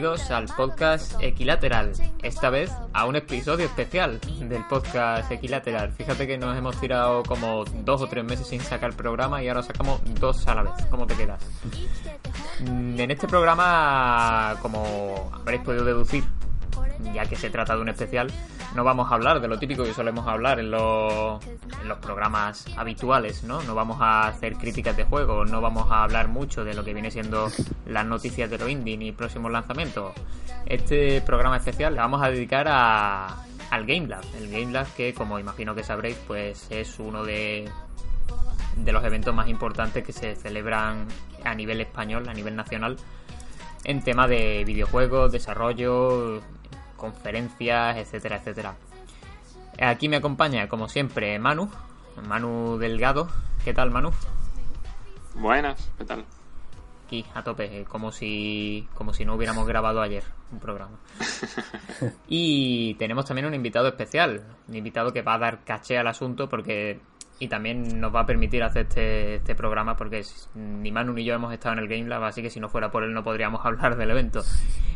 bienvenidos al podcast Equilateral. Esta vez a un episodio especial del podcast Equilateral. Fíjate que nos hemos tirado como dos o tres meses sin sacar programa y ahora sacamos dos a la vez. ¿Cómo te quedas? Mm, en este programa, como habréis podido deducir, ya que se trata de un especial, no vamos a hablar de lo típico que solemos hablar en los, en los programas habituales, ¿no? No vamos a hacer críticas de juego, no vamos a hablar mucho de lo que viene siendo las noticias de lo indie ni próximos lanzamientos. Este programa especial le vamos a dedicar a, al Game Lab. El Game Lab que, como imagino que sabréis, pues es uno de, de los eventos más importantes que se celebran a nivel español, a nivel nacional, en tema de videojuegos, desarrollo, conferencias, etcétera, etcétera. Aquí me acompaña, como siempre, Manu, Manu Delgado. ¿Qué tal, Manu? Buenas, ¿qué tal? Aquí, a tope, como si, como si no hubiéramos grabado ayer un programa. y tenemos también un invitado especial, un invitado que va a dar caché al asunto porque y también nos va a permitir hacer este, este programa porque ni Manu ni yo hemos estado en el Game Lab, así que si no fuera por él no podríamos hablar del evento.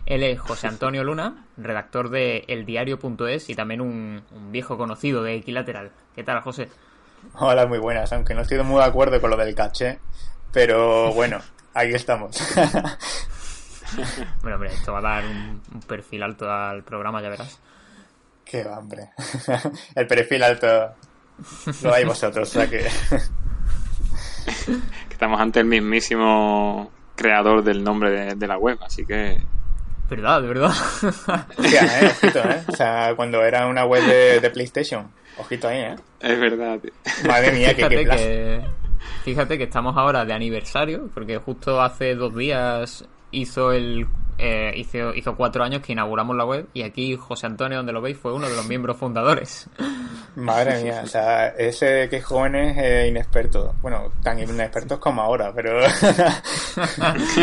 Él es José Antonio Luna, redactor de eldiario.es y también un, viejo conocido de Equilateral. ¿Qué tal, José? Hola, muy buenas, aunque no estoy muy de acuerdo con lo del caché, pero bueno, ahí estamos. bueno, hombre, esto va a dar un, un perfil alto al programa, ya verás. Qué hombre. el perfil alto lo hay vosotros, o sea que... Estamos ante el mismísimo creador del nombre de, la web, así que... Verdad, de verdad. ¿eh? Ojito, ¿eh? O sea, cuando era una web de, PlayStation. Ojito ahí, ¿eh? Es verdad. Madre mía, qué, que, Fíjate que estamos ahora de aniversario, porque justo hace dos días hizo el eh, hizo, hizo cuatro años que inauguramos la web y aquí José Antonio, donde lo veis, fue uno de los miembros fundadores. Madre mía, o sea, ese que es joven es eh, inexperto. Bueno, tan inexpertos como ahora, pero...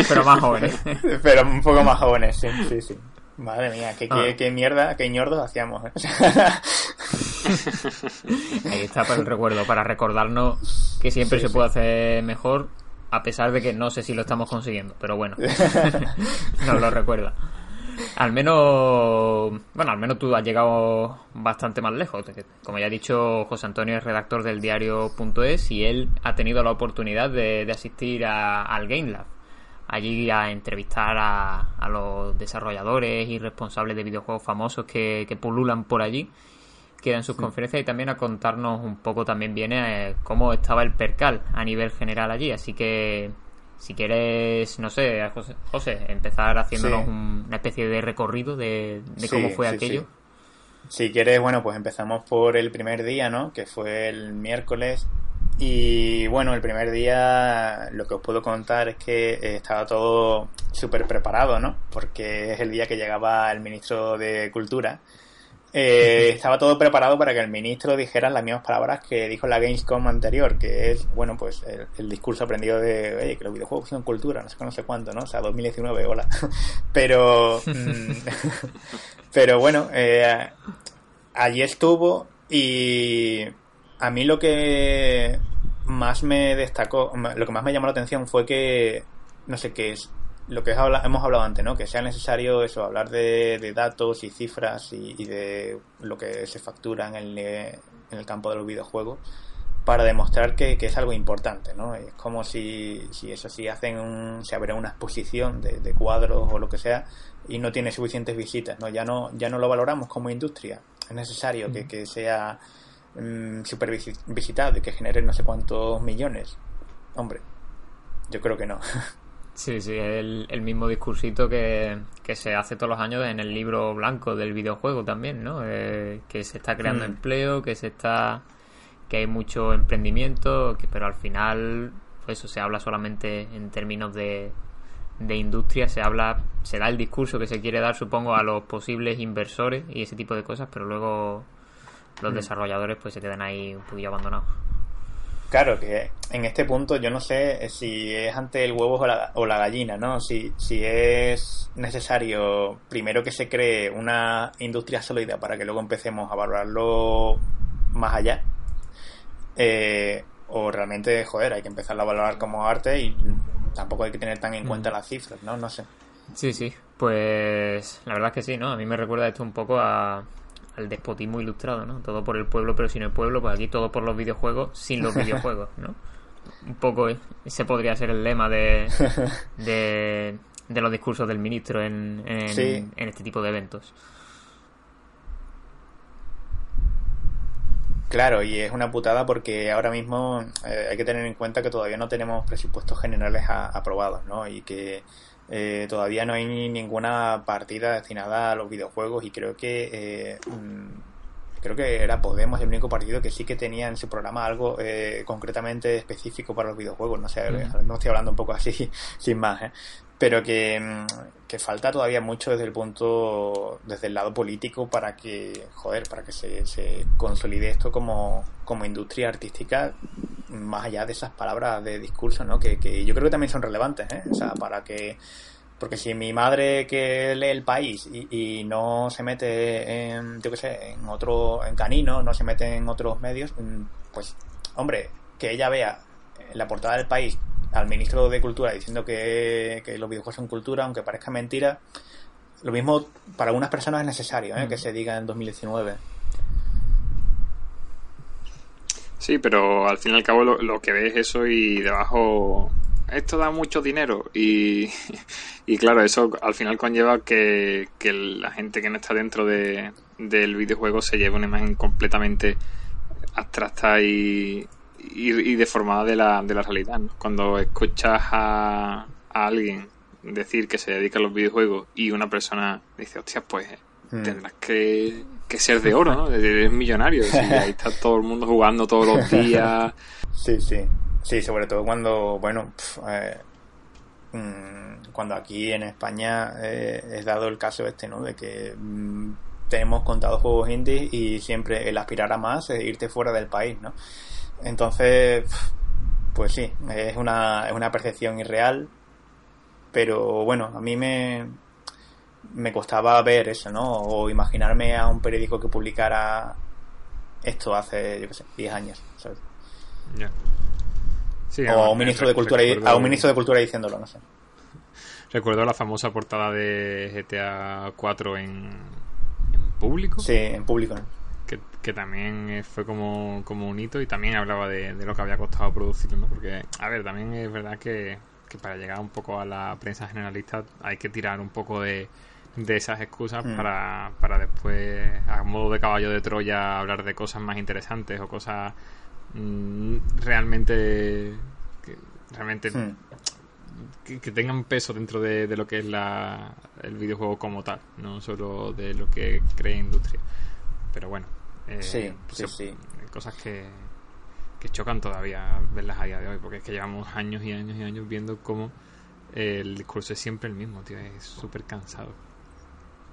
pero más jóvenes. pero un poco más jóvenes, sí, sí, sí. Madre mía, qué, qué, ah. mierda, qué ñordos hacíamos. ¿eh? Ahí está para el recuerdo, para recordarnos que siempre se puede hacer mejor a pesar de que no sé si lo estamos consiguiendo, pero bueno, nos lo recuerda. Al menos, bueno, al menos tú has llegado bastante más lejos. Como ya he dicho, José Antonio es redactor del diario.es y él ha tenido la oportunidad de, asistir al Game Lab. Allí a entrevistar a, los desarrolladores y responsables de videojuegos famosos que, que pululan por allí queda en sus conferencias y también a contarnos un poco también viene eh, cómo estaba el percal a nivel general allí. Así que si quieres, no sé, José, empezar haciéndonos una especie de recorrido de, cómo fue aquello. Si quieres, bueno, pues empezamos por el primer día, ¿no? Que fue el miércoles. Y bueno, el primer día lo que os puedo contar es que eh, estaba todo súper preparado, ¿no? Porque es el día que llegaba el ministro de Cultura eh, estaba todo preparado para que el ministro dijera las mismas palabras que dijo la Gamescom anterior, que es, bueno, pues el, discurso aprendido de, que los videojuegos son cultura, no sé no sé cuánto, ¿no? O sea, 2019, hola. Pero, mm, pero bueno, eh, allí estuvo y a mí lo que más me destacó, lo que más me llamó la atención fue que, no sé qué es, lo que hemos hablado antes, ¿no? Que sea necesario eso, hablar de, datos y cifras y, de lo que se factura en el, en el campo de los videojuegos para demostrar que, es algo importante, ¿no? Es como si, si eso, si hacen un, se abre una exposición de, cuadros o lo que sea y no tiene suficientes visitas, ¿no? Ya no, ya no lo valoramos como industria. Es necesario que, que sea um, super visitado y que genere no sé cuántos millones. Hombre, yo creo que no. Sí, sí, el, el mismo discursito que, se hace todos los años en el libro blanco del videojuego también, ¿no? Eh, que se está creando mm. empleo, que se está que hay mucho emprendimiento, que, pero al final pues eso se habla solamente en términos de, de industria, se habla, se da el discurso que se quiere dar, supongo, a los posibles inversores y ese tipo de cosas, pero luego los mm. desarrolladores pues se quedan ahí un poquillo abandonados. Claro, que en este punto yo no sé si es ante el huevo o la, o la gallina, ¿no? Si, si es necesario primero que se cree una industria sólida para que luego empecemos a valorarlo más allá. Eh, o realmente, joder, hay que empezar a valorar como arte y tampoco hay que tener tan en cuenta las cifras, ¿no? No sé. Sí, sí, pues la verdad es que sí, ¿no? A mí me recuerda esto un poco a, al despotismo ilustrado, ¿no? Todo por el pueblo pero sin el pueblo, pues aquí todo por los videojuegos sin los videojuegos, ¿no? Un poco ese podría ser el lema de, de, de los discursos del ministro en, en, en este tipo de eventos. Claro, y es una putada porque ahora mismo eh, hay que tener en cuenta que todavía no tenemos presupuestos generales aprobados, ¿no? Y que eh, todavía no hay ninguna partida destinada a los videojuegos y creo que eh, mm, creo que era Podemos el único partido que sí que tenía en su programa algo concretamente específico para los videojuegos. No sé, no estoy hablando un poco así sin más, ¿eh? Pero mm, que, falta todavía mucho desde el punto, desde el lado político para que, joder, para que se, se consolide esto como, como industria artística más allá de esas palabras de discurso, ¿no? Que, que yo creo que también son relevantes, ¿eh? O sea, para que porque si mi madre que lee el país y, y, no se mete en, yo qué sé, en otro, en canino, no se mete en otros medios, mm, pues, hombre, que ella vea la portada del país al ministro de Cultura diciendo que, los videojuegos son cultura, aunque parezca mentira. Lo mismo para algunas personas es necesario ¿eh? que se diga en 2019. Sí, pero al fin y al cabo lo, que ves es eso y debajo esto da mucho dinero y, y claro, eso al final conlleva que, que, la gente que no está dentro de, del videojuego se lleve una imagen completamente abstracta y, y, deformada de la, de la realidad. Cuando escuchas a, alguien decir que se dedica a los videojuegos y una persona dice, hostia, pues hmm. tendrás que, ser de oro, ¿no? Eres millonario. ahí está todo el mundo jugando todos los días. Sí, sí. Sí, sobre todo cuando, bueno, eh, mm, cuando aquí en España eh, es dado el caso este, ¿no? De que mm, tenemos contados juegos indie y siempre el aspirar a más es irte fuera del país, ¿no? Entonces, pues sí, es una, es una percepción irreal, pero bueno, a mí me, me costaba ver eso, ¿no? O imaginarme a un periódico que publicara esto hace, yo qué sé, 10 años, ¿sabes? o a un ministro de cultura a un ministro de cultura diciéndolo, no sé. Recuerdo la famosa portada de GTA 4 en, en público. Sí, en público que, también eh, fue como, como un hito y también hablaba de, lo que había costado producirlo, ¿no? Porque, a ver, también es verdad que, para llegar un poco a la prensa generalista hay que tirar un poco de, de esas excusas mm. para, para después, a modo de caballo de Troya, hablar de cosas más interesantes o cosas mm, realmente que, realmente que, tengan peso dentro de, de lo que es la, el videojuego como tal, no solo de lo que cree industria. Pero bueno, eh, sí, sí, sí. Cosas que, que chocan todavía verlas a día de hoy, porque es que llevamos años y años y años viendo cómo el discurso es siempre el mismo, tío, es súper cansado.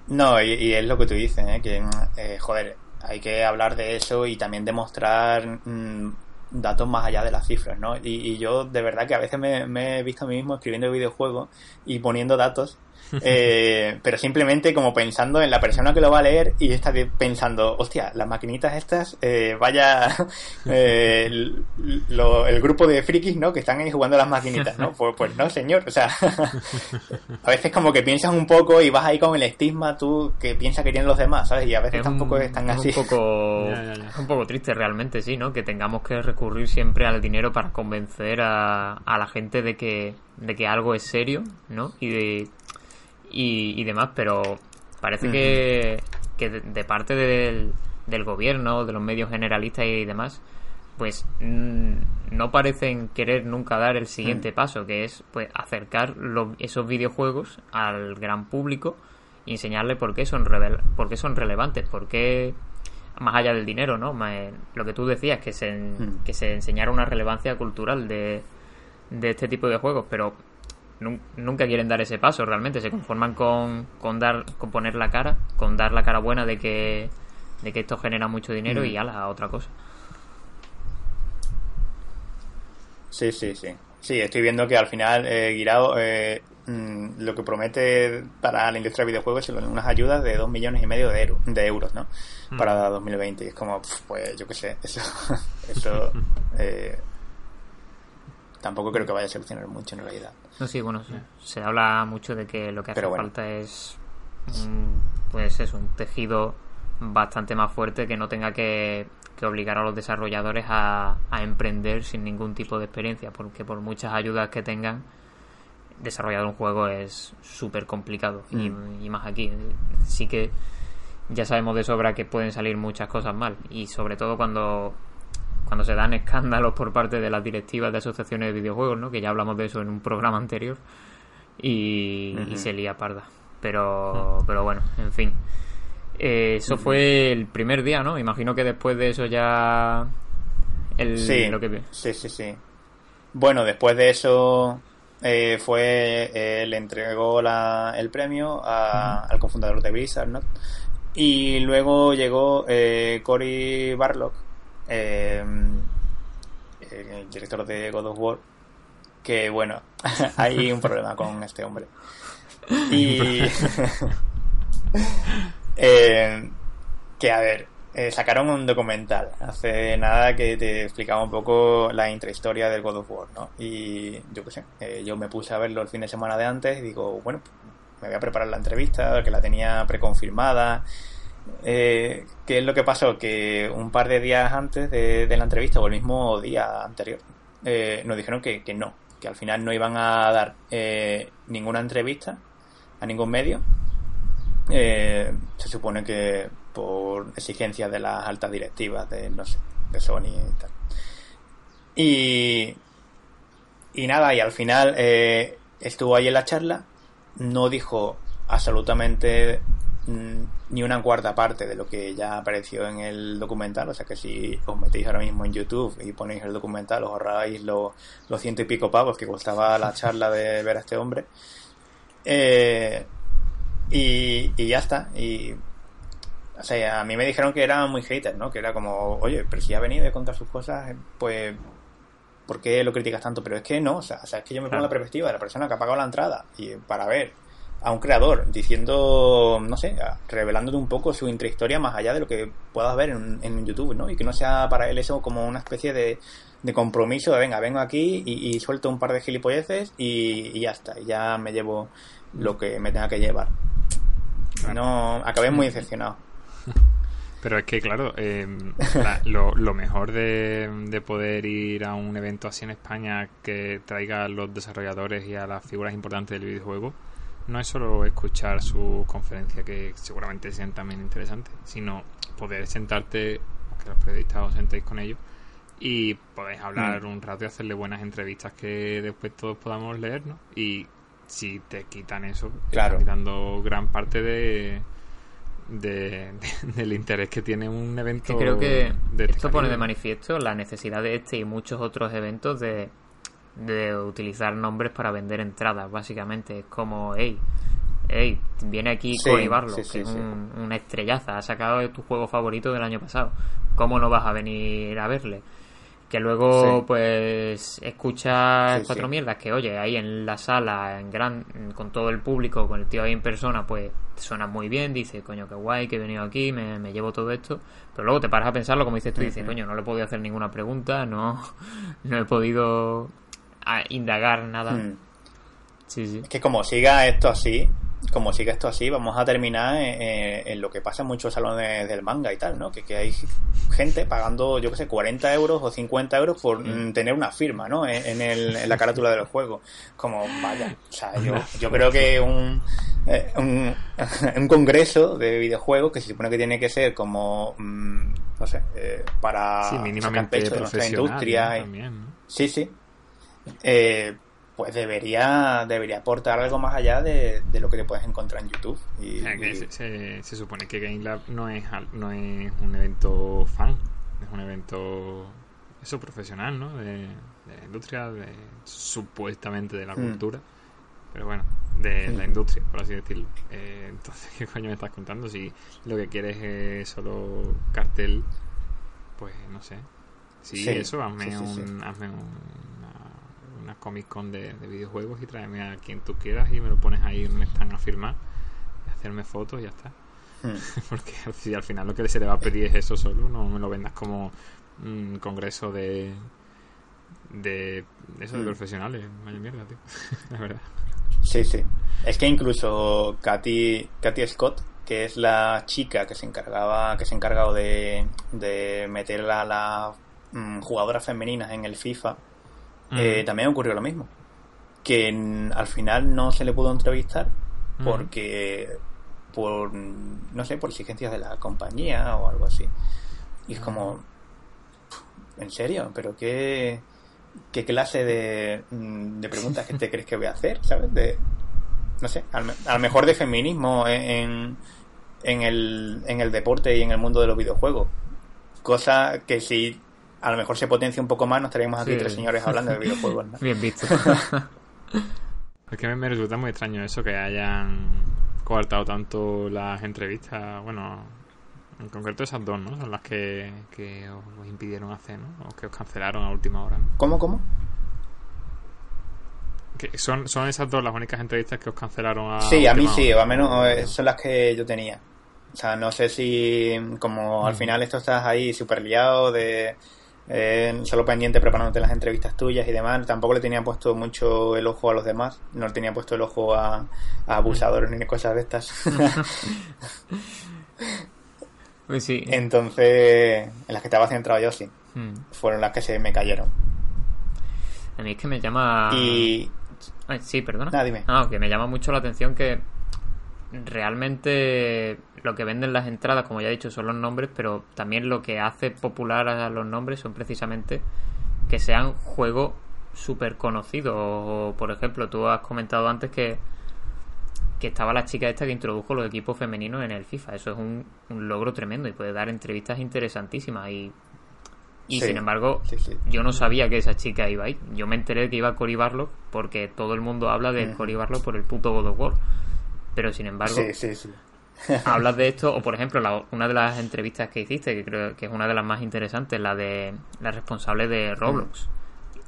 No, y, es lo que tú dices, ¿eh? que, eh, joder, hay que hablar de eso y también demostrar mm, datos más allá de las cifras, ¿no? Y, yo de verdad que a veces me, me, he visto a mí mismo escribiendo videojuegos y poniendo datos eh, pero simplemente como pensando en la persona que lo va a leer y está pensando, hostia, las maquinitas estas, eh, vaya eh, el, grupo de frikis, ¿no? Que están ahí jugando las maquinitas, ¿no? Pues, pues no, señor, o sea, a veces como que piensas un poco y vas ahí con el estigma tú que piensas que tienen los demás, ¿sabes? Y a veces tampoco están así. Es un poco, es un poco triste realmente, sí, ¿no? Que tengamos que recurrir siempre al dinero para convencer a, a la gente de que, de que algo es serio, ¿no? Y de y, demás, pero parece que, que de, parte del, del, gobierno, de los medios generalistas y demás, pues mm, no parecen querer nunca dar el siguiente paso, que es pues acercar esos videojuegos al gran público y enseñarle por qué son, por qué son relevantes, por qué más allá del dinero, ¿no? lo que tú decías, que se, que se enseñara una relevancia cultural de, de este tipo de juegos, pero nunca quieren dar ese paso realmente, se conforman con, con dar, con poner la cara, con dar la cara buena de que, de que esto genera mucho dinero y mm. ala, otra cosa. Sí, sí, sí. Sí, estoy viendo que al final eh, Guirao eh, mm, lo que promete para la industria de videojuegos son unas ayudas de dos millones y medio de, de euros, ¿no? Mm. Para 2020. Y es como, pues yo qué sé, eso, eso eh, tampoco creo que vaya a solucionar mucho en realidad. No, sí, bueno, se habla mucho de que lo que hace falta es, pues eso, un tejido bastante más fuerte que no tenga que, obligar a los desarrolladores a, emprender sin ningún tipo de experiencia, porque por muchas ayudas que tengan, desarrollar un juego es súper complicado, y, mm. y más aquí. Sí que ya sabemos de sobra que pueden salir muchas cosas mal, y sobre todo cuando cuando se dan escándalos por parte de las directivas de asociaciones de videojuegos, ¿no? Que ya hablamos de eso en un programa anterior y, se lía parda. Pero, pero bueno, en fin. Eh, eso fue el primer día, ¿no? Imagino que después de eso ya... El, sí, lo que... sí, sí, sí. Bueno, después de eso eh, fue... Eh, le entregó la, el premio al cofundador de Blizzard, ¿no? Y luego llegó Cory Barlock, eh, el director de God of War, que bueno, hay un problema con este hombre. Y eh, que a ver, eh, sacaron un documental hace nada que te explicaba un poco la intrahistoria del God of War, ¿no? Y yo qué sé, eh, yo me puse a verlo el fin de semana de antes y digo, bueno, me voy a preparar la entrevista, que la tenía preconfirmada eh, ¿Qué es lo que pasó? Que un par de días antes de, la entrevista o el mismo día anterior eh, nos dijeron que, no, que al final no iban a dar eh, ninguna entrevista a ningún medio. Eh, se supone que por exigencias de las altas directivas de, no sé, de Sony y tal. Y, y nada, y al final estuvo ahí en la charla, no dijo absolutamente ni una cuarta parte de lo que ya apareció en el documental. O sea que si os metéis ahora mismo en YouTube y ponéis el documental, os ahorráis los, los ciento y pico pavos que costaba la charla de ver a este hombre. Eh, y, y ya está. Y o sea, a mí me dijeron que era muy hater, ¿no? Que era como, oye, pero si ha venido a contar sus cosas, pues, ¿por qué lo criticas tanto? Pero es que no, o sea, es que yo me pongo la perspectiva de la persona que ha pagado la entrada y para ver a un creador diciendo, no sé, revelándote un poco su intrahistoria más allá de lo que puedas ver en, en YouTube, ¿no? Y que no sea para él eso como una especie de, de compromiso de venga, vengo aquí y, suelto un par de gilipolleces y, ya está, y ya me llevo lo que me tenga que llevar. No, acabé muy decepcionado. Pero es que, claro, eh, lo, lo, mejor de, de, poder ir a un evento así en España que traiga a los desarrolladores y a las figuras importantes del videojuego no es solo escuchar su conferencia, que seguramente sean también interesantes, sino poder sentarte, que los periodistas os sentéis con ellos, y podéis hablar mm. un rato y hacerle buenas entrevistas que después todos podamos leer, ¿no? Y si te quitan eso, claro. quitando gran parte de, de, del interés que tiene un evento. creo que esto pone de manifiesto la necesidad de este y muchos otros eventos de de utilizar nombres para vender entradas, básicamente. Es como, hey, hey, viene aquí Cory Barlow, que es un, una estrellaza, ha sacado tu juego favorito del año pasado. ¿Cómo no vas a venir a verle? Que luego, pues, escuchas cuatro mierdas que, oye, ahí en la sala, en gran, con todo el público, con el tío ahí en persona, pues suena muy bien, dice, coño, qué guay, que he venido aquí, me, me llevo todo esto. Pero luego te paras a pensarlo, como dices tú, dices, coño, no le he podido hacer ninguna pregunta, no, no he podido a indagar nada. Hmm. Es que como siga esto así, como siga esto así, vamos a terminar en, lo que pasa en muchos salones del manga y tal, ¿no? Que, que hay gente pagando, yo qué sé, 40 euros o 50 euros por hmm. tener una firma, ¿no? En, el, en la carátula del juego. Como, vaya, o sea, yo, yo creo que un, eh, un, un, congreso de videojuegos que se supone que tiene que ser como, mm, no sé, eh, para sí, mínimamente pecho de nuestra industria. Sí, sí eh, pues debería debería aportar algo más allá de, lo que te puedes encontrar en YouTube. Y, Se, supone que GameLab no es, no es un evento fan, es un evento eso profesional, ¿no? De, la industria, de, supuestamente de la hmm. cultura, pero bueno, de la hmm. industria, por así decirlo. Eh, entonces, ¿qué coño me estás contando? Si lo que quieres es solo cartel, pues no sé. Sí, eso, hazme un, hazme un una Comic Con de, videojuegos y tráeme a quien tú quieras y me lo pones ahí donde están a firmar y hacerme fotos y ya está. Hmm. Porque si al final lo que se le va a pedir es eso solo, no me lo vendas como un congreso de de eso de mm. profesionales, vaya mierda, tío. la verdad. Sí, sí. Es que incluso Katy, Katy Scott, que es la chica que se encargaba, que se ha encargado de, de meter a las mm, jugadoras femeninas en el FIFA, eh, también ocurrió lo mismo. Que al final no se le pudo entrevistar porque por no sé, por exigencias de la compañía o algo así. Y es como ¿En serio? ¿Pero qué, qué clase de, de preguntas que te crees que voy a hacer? ¿Sabes? De, no sé, a lo mejor de feminismo en, en, el, en el deporte y en el mundo de los videojuegos. Cosa que si a lo mejor se potencia un poco más, nos estaríamos aquí tres señores hablando de videojuegos. Bien visto. es que me resulta muy extraño eso, que hayan coartado tanto las entrevistas. Bueno, en concreto esas dos, ¿no? Son las que, que os impidieron hacer, ¿no? O que os cancelaron a última hora. ¿Cómo, cómo? son, son esas dos las únicas entrevistas que os cancelaron a Sí, a mí sí, o al menos eh, son las que yo tenía. O sea, no sé si como al mm. final esto estás ahí súper liado de eh, solo pendiente preparándote las entrevistas tuyas y demás, tampoco le tenía puesto mucho el ojo a los demás, no le tenía puesto el ojo a, abusadores ni cosas de estas. Pues sí. Entonces, en las que estaba centrado yo sí, mm. fueron las que se me cayeron. A mí es que me llama... Y sí, perdona. Ah, dime. que me llama mucho la atención que realmente lo que venden las entradas, como ya he dicho, son los nombres, pero también lo que hace popular a los nombres son precisamente que sean juegos súper conocidos. O, por ejemplo, tú has comentado antes que, que estaba la chica esta que introdujo los equipos femeninos en el FIFA. Eso es un, un logro tremendo y puede dar entrevistas interesantísimas. Y y sin embargo, yo no sabía que esa chica iba ahí. Yo me enteré de que iba Cory Barlow porque todo el mundo habla de Cory Barlow por el puto God of War. Pero sin embargo, hablas de esto, o por ejemplo, una de las entrevistas que hiciste, que creo que es una de las más interesantes, la de la responsable de Roblox.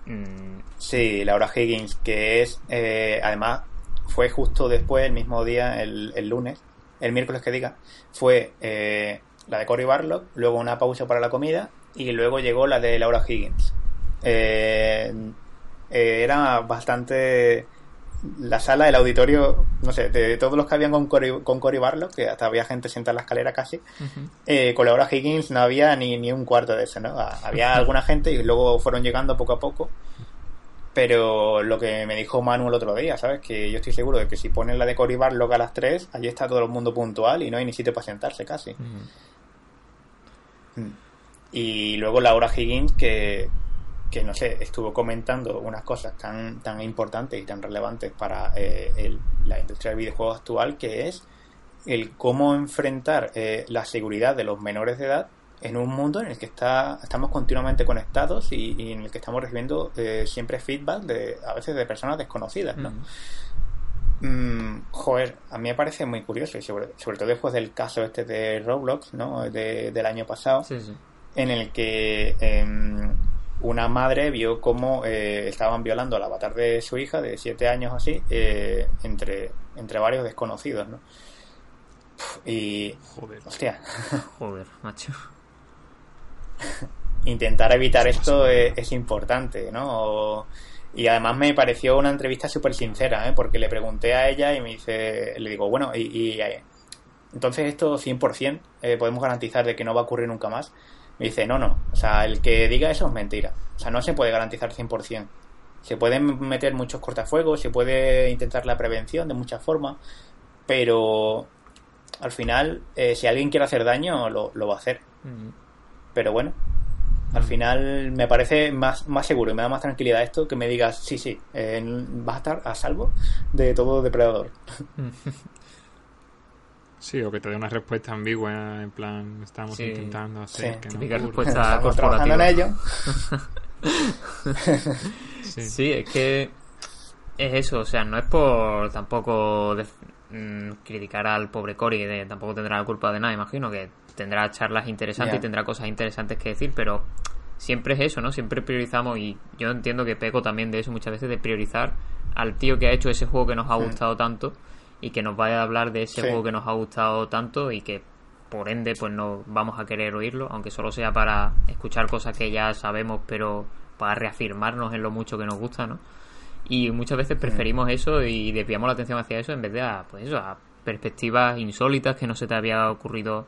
Mm. Sí, Laura Higgins, que es, eh, además, fue justo después, el mismo día, el, lunes, el miércoles que diga, fue eh, la de Cory Barlow, luego una pausa para la comida y luego llegó la de Laura Higgins. Eh, era bastante la sala, el auditorio, no sé, de todos los que habían con Cory, con Cory Barlow, que hasta había gente sentada en la escalera casi, eh, con Laura Higgins no había ni, ni un cuarto de eso, ¿no? Había alguna gente y luego fueron llegando poco a poco. Pero lo que me dijo Manu el otro día, ¿sabes? Que yo estoy seguro de que si ponen la de Cory Barlow a las 3, allí está todo el mundo puntual y no hay ni sitio para sentarse casi. Y luego Laura Higgins, que, que no sé, estuvo comentando unas cosas tan, tan importantes y tan relevantes para eh, la industria del videojuego actual, que es el cómo enfrentar eh, la seguridad de los menores de edad en un mundo en el que está, estamos continuamente conectados y, en el que estamos recibiendo eh, siempre feedback de a veces de personas desconocidas, ¿no? Mm, joder, a mí me parece muy curioso y sobre, sobre todo después del caso este de Roblox, ¿no? del año pasado, sí, sí en el que em, una madre vio cómo eh, estaban violando al avatar de su hija de siete años así eh, entre, entre varios desconocidos, ¿no? Y... Joder. Hostia. Joder, macho. Intentar evitar esto es, importante, ¿no? y además me pareció una entrevista súper sincera, ¿eh? Porque le pregunté a ella y me dice... Le digo, bueno, y... y entonces esto 100% podemos garantizar de que no va a ocurrir nunca más. Me dice, no, no, o sea, el que diga eso es mentira. O sea, no se puede garantizar 100%. Se pueden meter muchos cortafuegos, se puede intentar la prevención de muchas formas, pero al final, eh, si alguien quiere hacer daño, lo, va a hacer. Pero bueno, al final me parece más, más seguro y me da más tranquilidad esto que me digas, sí, sí, eh, vas a estar a salvo de todo depredador. Sí, o que te dé una respuesta ambigua, en plan, estamos intentando hacer que no respuesta corporativa. en ello. sí. es que es eso, o sea, no es por tampoco mm, criticar al pobre Cory, de, tampoco tendrá la culpa de nada, imagino que tendrá charlas interesantes y tendrá cosas interesantes que decir, pero siempre es eso, ¿no? Siempre priorizamos y yo entiendo que peco también de eso muchas veces, de priorizar al tío que ha hecho ese juego que nos ha gustado tanto y que nos vaya a hablar de ese juego que nos ha gustado tanto y que por ende pues no vamos a querer oírlo, aunque solo sea para escuchar cosas que ya sabemos pero para reafirmarnos en lo mucho que nos gusta, ¿no? Y muchas veces preferimos eso y desviamos la atención hacia eso en vez de a, pues eso, a perspectivas insólitas que no se te había ocurrido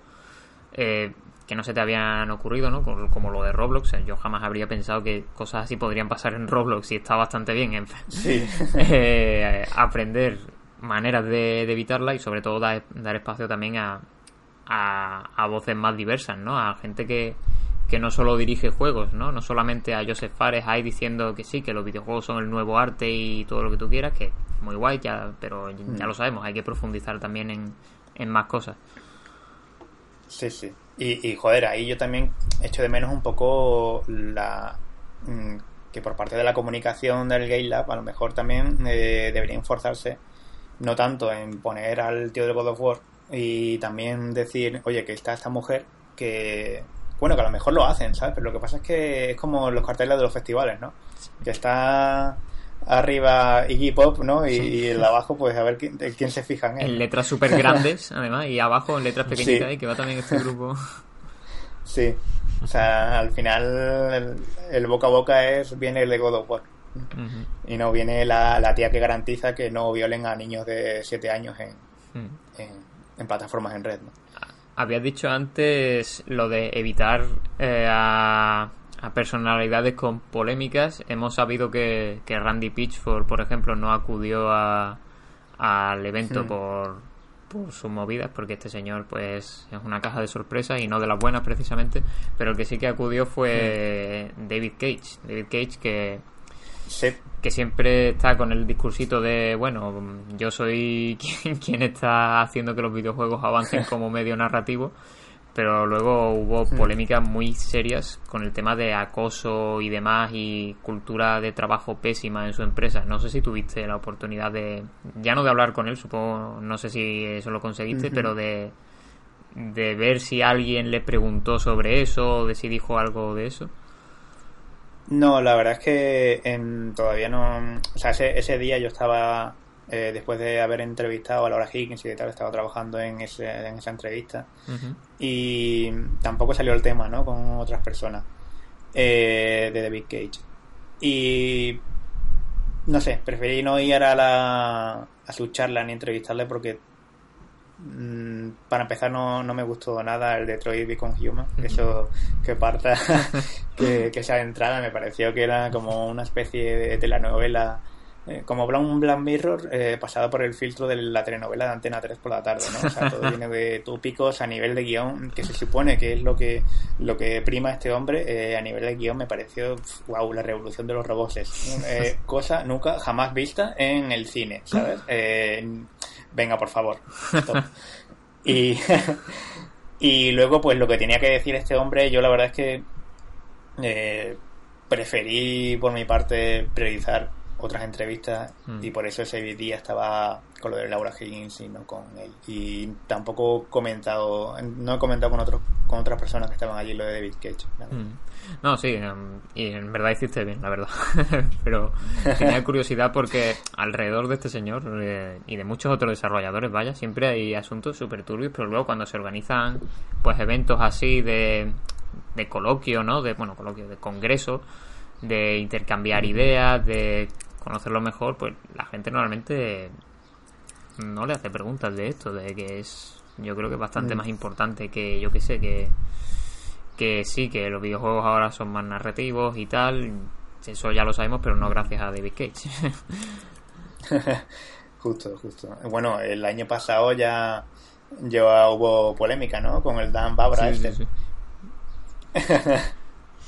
eh, que no se te habían ocurrido, ¿no? Como, lo de Roblox. yo jamás habría pensado que cosas así podrían pasar en Roblox y está bastante bien en sí. eh, aprender maneras de, evitarla y sobre todo dar, dar espacio también a, a, voces más diversas, ¿no? A gente que, que no solo dirige juegos, ¿no? No solamente a Joseph Fares ahí diciendo que sí, que los videojuegos son el nuevo arte y todo lo que tú quieras, que muy guay, ya, pero ya mm. lo sabemos, hay que profundizar también en, en más cosas. Sí, sí. Y, joder, ahí yo también echo de menos un poco la mm, que por parte de la comunicación del Gay Lab a lo mejor también eh, deberían esforzarse no tanto en poner al tío de God of War y también decir, oye, que está esta mujer que, bueno, que a lo mejor lo hacen, ¿sabes? Pero lo que pasa es que es como los carteles de los festivales, ¿no? Que está arriba Iggy Pop, ¿no? Y, el abajo, pues a ver quién, quién se fija en él. En letras súper grandes, además, y abajo en letras pequeñitas, y que va también este grupo. Sí, o sea, al final el, boca a boca es viene el de God of War. Y no viene la, la, tía que garantiza que no violen a niños de 7 años en, mm. en, plataformas en red. ¿no? Habías dicho antes lo de evitar eh, a a personalidades con polémicas. Hemos sabido que, que Randy Pitchford, por ejemplo, no acudió a, al evento por, por sus movidas, porque este señor pues es una caja de sorpresas y no de las buenas precisamente, pero el que sí que acudió fue David Cage. David Cage que, que siempre está con el discursito de, bueno, yo soy quien, quien está haciendo que los videojuegos avancen como medio narrativo pero luego hubo polémicas muy serias con el tema de acoso y demás y cultura de trabajo pésima en su empresa. No sé si tuviste la oportunidad de, ya no de hablar con él, supongo, no sé si eso lo conseguiste, pero de, de ver si alguien le preguntó sobre eso o de si dijo algo de eso. No, la verdad es que en, todavía no. O sea, ese, ese día yo estaba eh, después de haber entrevistado a Laura Higgins y tal, estaba trabajando en, ese, en esa entrevista. Y tampoco salió el tema, ¿no? Con otras personas eh, de David Cage. Y no sé, preferí no ir a, la, a su charla ni entrevistarle porque para empezar no, no me gustó nada el Detroit Become Human. Eso que parta que, que esa entrada me pareció que era como una especie de telenovela eh, como un Black Mirror eh, pasado por el filtro de la telenovela de Antena 3 por la tarde, ¿no? O sea, todo viene de tópicos a nivel de guion, que se supone que es lo que lo que prima este hombre, eh, a nivel de guion me pareció, wow, la revolución de los robots. Eh, cosa nunca, jamás vista en el cine, ¿sabes? venga, por favor. Y, y luego, pues lo que tenía que decir este hombre, yo la verdad es que preferí, por mi parte, priorizar otras entrevistas y mm. por eso ese día estaba con lo de Laura Higgins y no con él. Y tampoco he comentado, no he comentado con otros con otras personas que estaban allí lo de David Cage. Mm. No, sí, em, y en verdad hiciste bien, la verdad. Pero tenía curiosidad porque alrededor de este señor eh, y de muchos otros desarrolladores, vaya, siempre hay asuntos súper turbios, pero luego cuando se organizan pues eventos así de, de coloquio, ¿no? De, bueno, coloquio, de congreso, de intercambiar ideas, de conocerlo mejor, pues la gente normalmente no le hace preguntas de esto, de que es, yo creo que es bastante mm. más importante que, yo que sé, que, que sí, que los videojuegos ahora son más narrativos y tal, eso ya lo sabemos, pero no gracias a David Cage. justo, justo. Bueno, el año pasado ya, ya hubo polémica, ¿no? Con el Dan Babra este.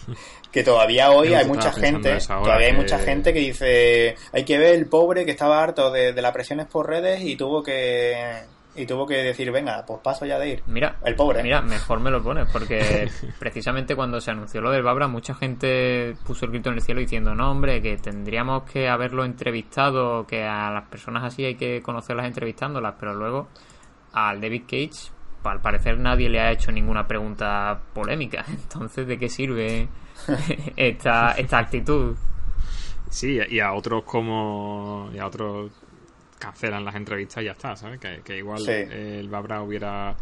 que todavía hoy hay mucha gente, todavía hay mucha gente que dice, hay que ver el pobre que estaba harto de, de las presiones por redes y tuvo que y tuvo que decir, venga, pues paso ya de ir. Mira, el pobre. Mira, mejor me lo pones, porque precisamente cuando se anunció lo del Babra, mucha gente puso el grito en el cielo diciendo, no, hombre, que tendríamos que haberlo entrevistado, que a las personas así hay que conocerlas entrevistándolas, pero luego al David Cage, al parecer nadie le ha hecho ninguna pregunta polémica. Entonces, ¿de qué sirve? esta, esta actitud. Sí, y a otros como. Y a otros cancelan las entrevistas y ya está, ¿sabes? Que, igual el Babra hubiera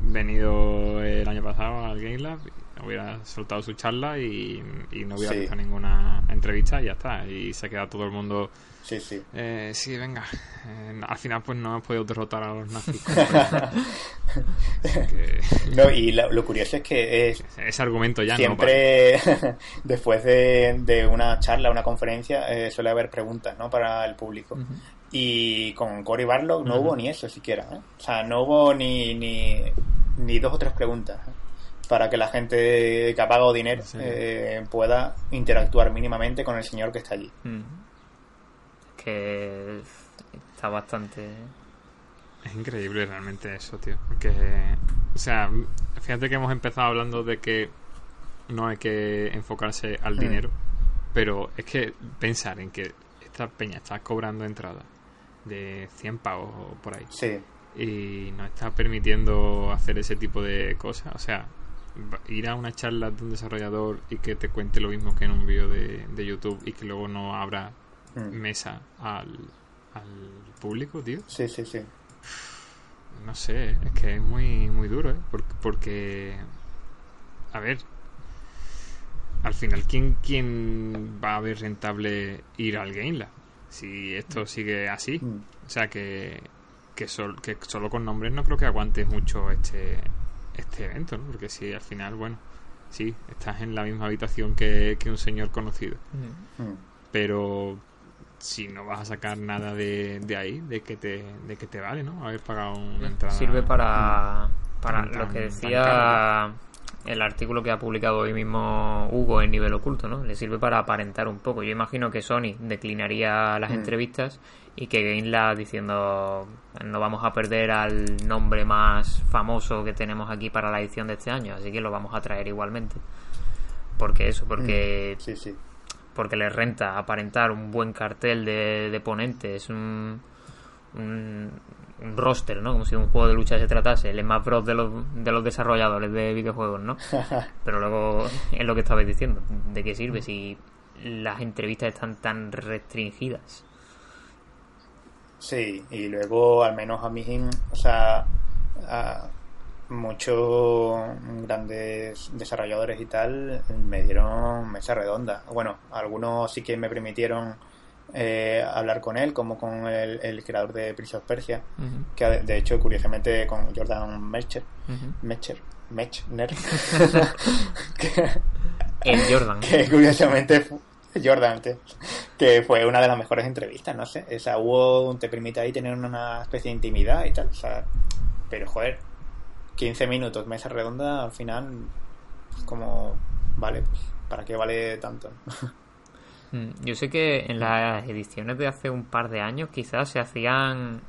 venido el año pasado al Game Lab, hubiera soltado su charla y, no hubiera visto ninguna entrevista y ya está. Y se queda todo el mundo. Sí, sí. Eh, sí, venga. Eh, al final, pues no hemos podido derrotar a los nazis. no, y lo, curioso es que es. Ese argumento ya siempre, después de, una charla, una conferencia, eh, suele haber preguntas, ¿no? Para el público. Y con Cory Barlow no hubo ni eso siquiera. ¿eh? O sea, no hubo ni, ni, ni dos o tres preguntas ¿eh? Para que la gente que ha pagado dinero eh, pueda interactuar mínimamente con el señor que está allí. Que está bastante. Es increíble realmente eso, tío. Porque, o sea, fíjate que hemos empezado hablando de que no hay que enfocarse al mm. dinero, pero es que pensar en que esta peña está cobrando entrada de 100 pavos o por ahí. Sí. Y no está permitiendo hacer ese tipo de cosas. O sea, ir a una charla de un desarrollador y que te cuente lo mismo que en un vídeo de, YouTube y que luego no abra mm. mesa al, al público, tío. Sí, sí, sí. No sé, es que es muy, muy duro, ¿eh? Porque, porque a ver, al final, ¿quién, ¿quién va a ver rentable ir al Game Lab? si esto sigue así. Mm. O sea que, que, que solo con nombres no creo que aguante mucho este, este evento, ¿no? Porque si al final, bueno, sí, estás en la misma habitación que, un señor conocido. Mm. Mm. Pero si no vas a sacar nada de, de ahí, de que te de que te vale, ¿no? Haber pagado una entrada. Sirve para, para lo que decía el artículo que ha publicado hoy mismo Hugo en nivel oculto, ¿no? Le sirve para aparentar un poco. Yo imagino que Sony declinaría las mm. entrevistas y que GameLab diciendo no vamos a perder al nombre más famoso que tenemos aquí para la edición de este año, así que lo vamos a traer igualmente. Porque eso, porque mm. sí, sí. porque le renta aparentar un buen cartel de, de ponentes, un roster, ¿no? Como si un juego de lucha se tratase, el más Bros de los, de los desarrolladores de videojuegos, ¿no? Pero luego es lo que estabais diciendo, ¿de qué sirve si las entrevistas están tan restringidas? Sí, y luego al menos a mí, o sea, a muchos grandes desarrolladores y tal me dieron mesa redonda. Bueno, algunos sí que me permitieron eh, hablar con él, como con el, creador de Prince of Persia, que de hecho, curiosamente, con Jordan Mecher, Mecher, Mechner, el Jordan. Que curiosamente Jordan, que fue una de las mejores entrevistas, no sé. Esa hubo, te permite ahí tener una especie de intimidad y tal, o sea, pero joder, 15 minutos, mesa redonda, al final, como, vale, pues, ¿para qué vale tanto? Mm, yo sé que en las ediciones de hace un par de años quizás se hacían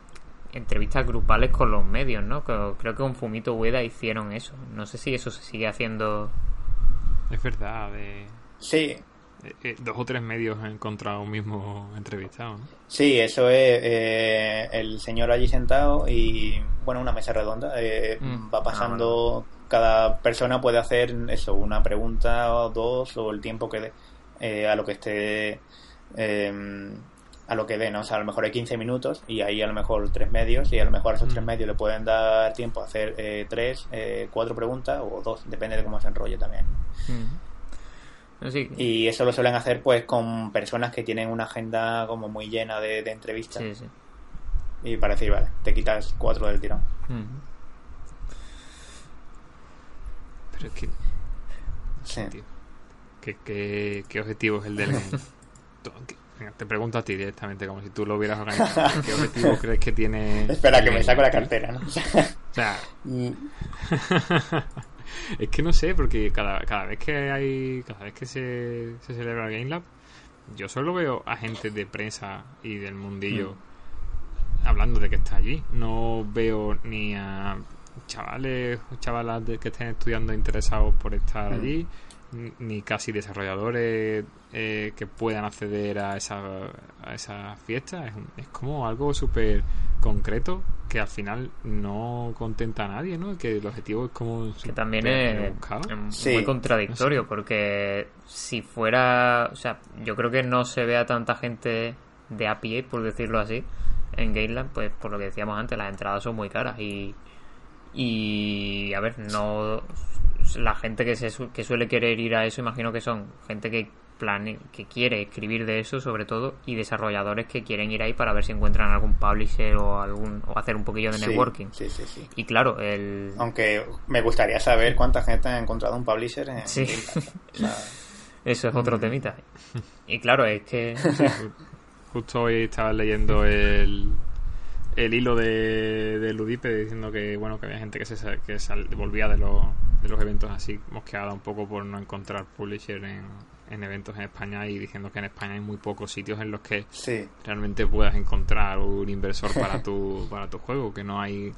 entrevistas grupales con los medios, ¿no? Creo que con Fumito Ueda hicieron eso. No sé si eso se sigue haciendo. Es verdad, de... Sí. Eh, eh, dos o tres medios han encontrado un mismo entrevistado, ¿no? Sí, eso es eh, el señor allí sentado y, bueno, una mesa redonda. Mm. Va pasando, ah, cada persona puede hacer eso, una pregunta o dos o el tiempo que dé. Eh, a lo que esté em, a lo que dé, ¿no? O sea, a lo mejor hay 15 minutos y ahí a lo mejor tres medios y a lo mejor a esos tres mm. medios le pueden dar tiempo a hacer eh, tres, eh, cuatro preguntas o dos, depende de cómo se enrolle también. Mm. Y eso lo suelen hacer pues con personas que tienen una agenda como muy llena de, entrevistas. Y para decir, vale, te quitas cuatro del tirón. Mm. Pero es que... Sí. ¿Qué, qué, objetivo es el del Te pregunto a ti directamente, como si tú lo hubieras organizado. ¿Qué objetivo crees que tiene? Espera, que me saco la cartera, ¿no? o sea. Es que no sé, porque cada, cada vez que hay. Cada vez que se, se celebra el Game Lab, yo solo veo a gente de prensa y del mundillo mm. hablando de que está allí. No veo ni a chavales o chavalas que estén estudiando interesados por estar mm. allí ni casi desarrolladores eh, que puedan acceder a esa, a esa fiesta. Es, es como algo súper concreto que al final no contenta a nadie, ¿no? Que el objetivo es como... Que también es, muy contradictorio porque si fuera... O sea, yo creo que no se vea tanta gente de API, por decirlo así, en Gameland, pues por lo que decíamos antes, las entradas son muy caras y... Y a ver, no la gente que, se, que suele querer ir a eso, imagino que son gente que plane, que quiere escribir de eso sobre todo y desarrolladores que quieren ir ahí para ver si encuentran algún publisher o algún o hacer un poquillo de networking. Sí, sí, sí. Y claro, el aunque me gustaría saber cuánta gente ha encontrado un publisher en Sí. Eso es otro temita. Y claro, es que justo hoy estaba leyendo el el hilo de, de Ludipe diciendo que bueno que había gente que se que sal, volvía de los, de los eventos así mosqueada un poco por no encontrar publisher en, en eventos en España y diciendo que en España hay muy pocos sitios en los que sí. realmente puedas encontrar un inversor para tu para tu juego que no hay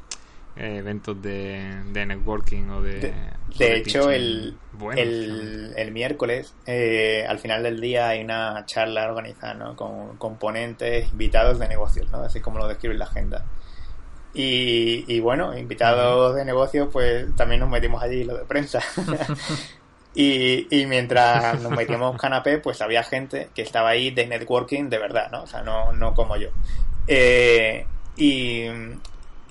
eventos de, de, networking o de de, de hecho el, el, el, miércoles eh, al final del día hay una charla organizada ¿no? con componentes invitados de negocios ¿no? así como lo describe la agenda y, y bueno invitados uh -huh. de negocios pues también nos metimos allí lo de prensa Y, y, mientras nos metíamos canapé, pues había gente que estaba ahí de networking de verdad, ¿no? O sea, no, no como yo. Eh, y,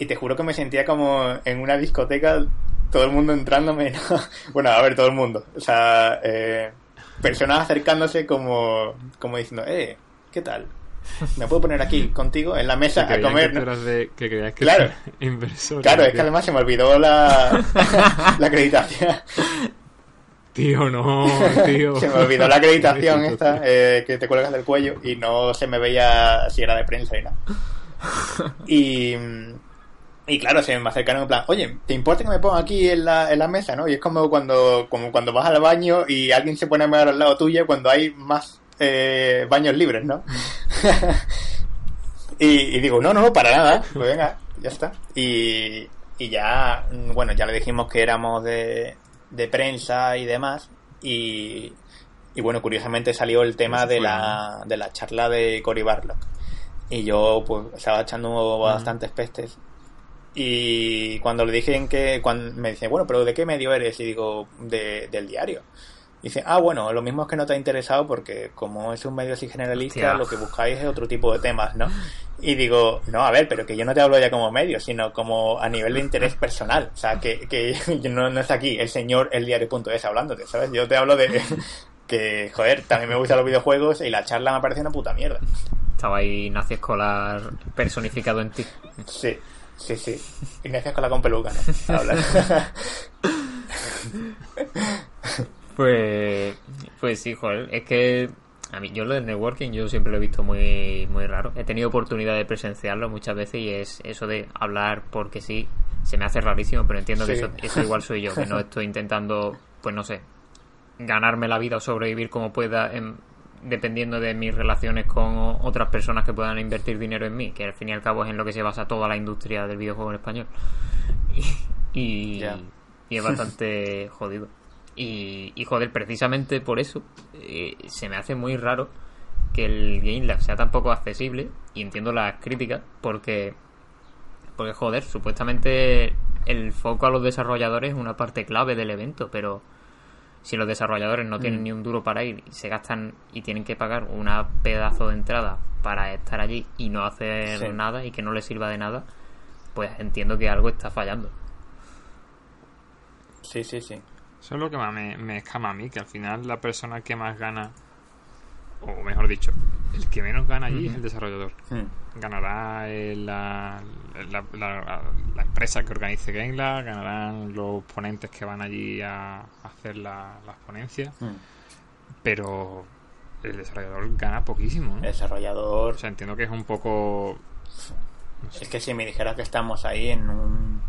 y, te juro que me sentía como en una discoteca, todo el mundo entrándome, ¿no? Bueno, a ver, todo el mundo. O sea, eh, personas acercándose como, como diciendo, eh, ¿qué tal? me puedo poner aquí contigo en la mesa a comer, que ¿no? De, que creías que claro, inversor. Claro, es que además se me olvidó la, la acreditación. Tío, no, tío. se me olvidó la acreditación esta eh, que te cuelgas del cuello y no se me veía si era de prensa y nada. Y, y claro, se me acercaron en plan, oye, ¿te importa que me ponga aquí en la, en la mesa, no? Y es como cuando, como cuando vas al baño y alguien se pone a mirar al lado tuyo cuando hay más eh, baños libres, ¿no? y, y, digo, no, no, para nada, pues venga, ya está. Y, y ya, bueno, ya le dijimos que éramos de, de prensa y demás. Y, y bueno, curiosamente salió el tema de la, de la charla de Cory Barlock. Y yo pues estaba echando bastantes pestes. Y cuando le dije en que, cuando me dice, bueno, pero ¿de qué medio eres? Y digo, de, del diario. Y dice, ah, bueno, lo mismo es que no te ha interesado porque como es un medio así generalista, Hostia. lo que buscáis es otro tipo de temas, ¿no? Y digo, no, a ver, pero que yo no te hablo ya como medio, sino como a nivel de interés personal. O sea, que, que no, no está aquí el señor el diario.es hablándote, ¿sabes? Yo te hablo de que, joder, también me gustan los videojuegos y la charla me parece una puta mierda. Estaba ahí Ignacio Escolar personificado en ti. Sí, sí, sí. Ignacio Escolar con peluca, ¿no? Habla. Pues, pues sí, joder, es que a mí yo lo del networking yo siempre lo he visto muy muy raro. He tenido oportunidad de presenciarlo muchas veces y es eso de hablar porque sí, se me hace rarísimo, pero entiendo sí. que eso, eso, igual soy yo, que no estoy intentando, pues no sé, ganarme la vida o sobrevivir como pueda en, dependiendo de mis relaciones con otras personas que puedan invertir dinero en mí, que al fin y al cabo es en lo que se basa toda la industria del videojuego en español. Y, y, yeah. y es bastante jodido. Y, y, joder, precisamente por eso eh, se me hace muy raro que el Game Lab sea tan poco accesible y entiendo las críticas porque porque joder, supuestamente el foco a los desarrolladores es una parte clave del evento, pero si los desarrolladores no tienen mm. ni un duro para ir y se gastan y tienen que pagar una pedazo de entrada para estar allí y no hacer sí. nada y que no les sirva de nada, pues entiendo que algo está fallando. Sí, sí, sí. Eso es lo que más me, me escama a mí, que al final la persona que más gana, o mejor dicho, el que menos gana allí uh -huh. es el desarrollador. Ganará la, la, la, la, empresa que organice GameLab, ganarán los ponentes que van allí a, hacer las ponencias, uh -huh. pero el desarrollador gana poquísimo. ¿no? El desarrollador. O sea, entiendo que es un poco. No sé. Es que si me dijeras que estamos ahí en un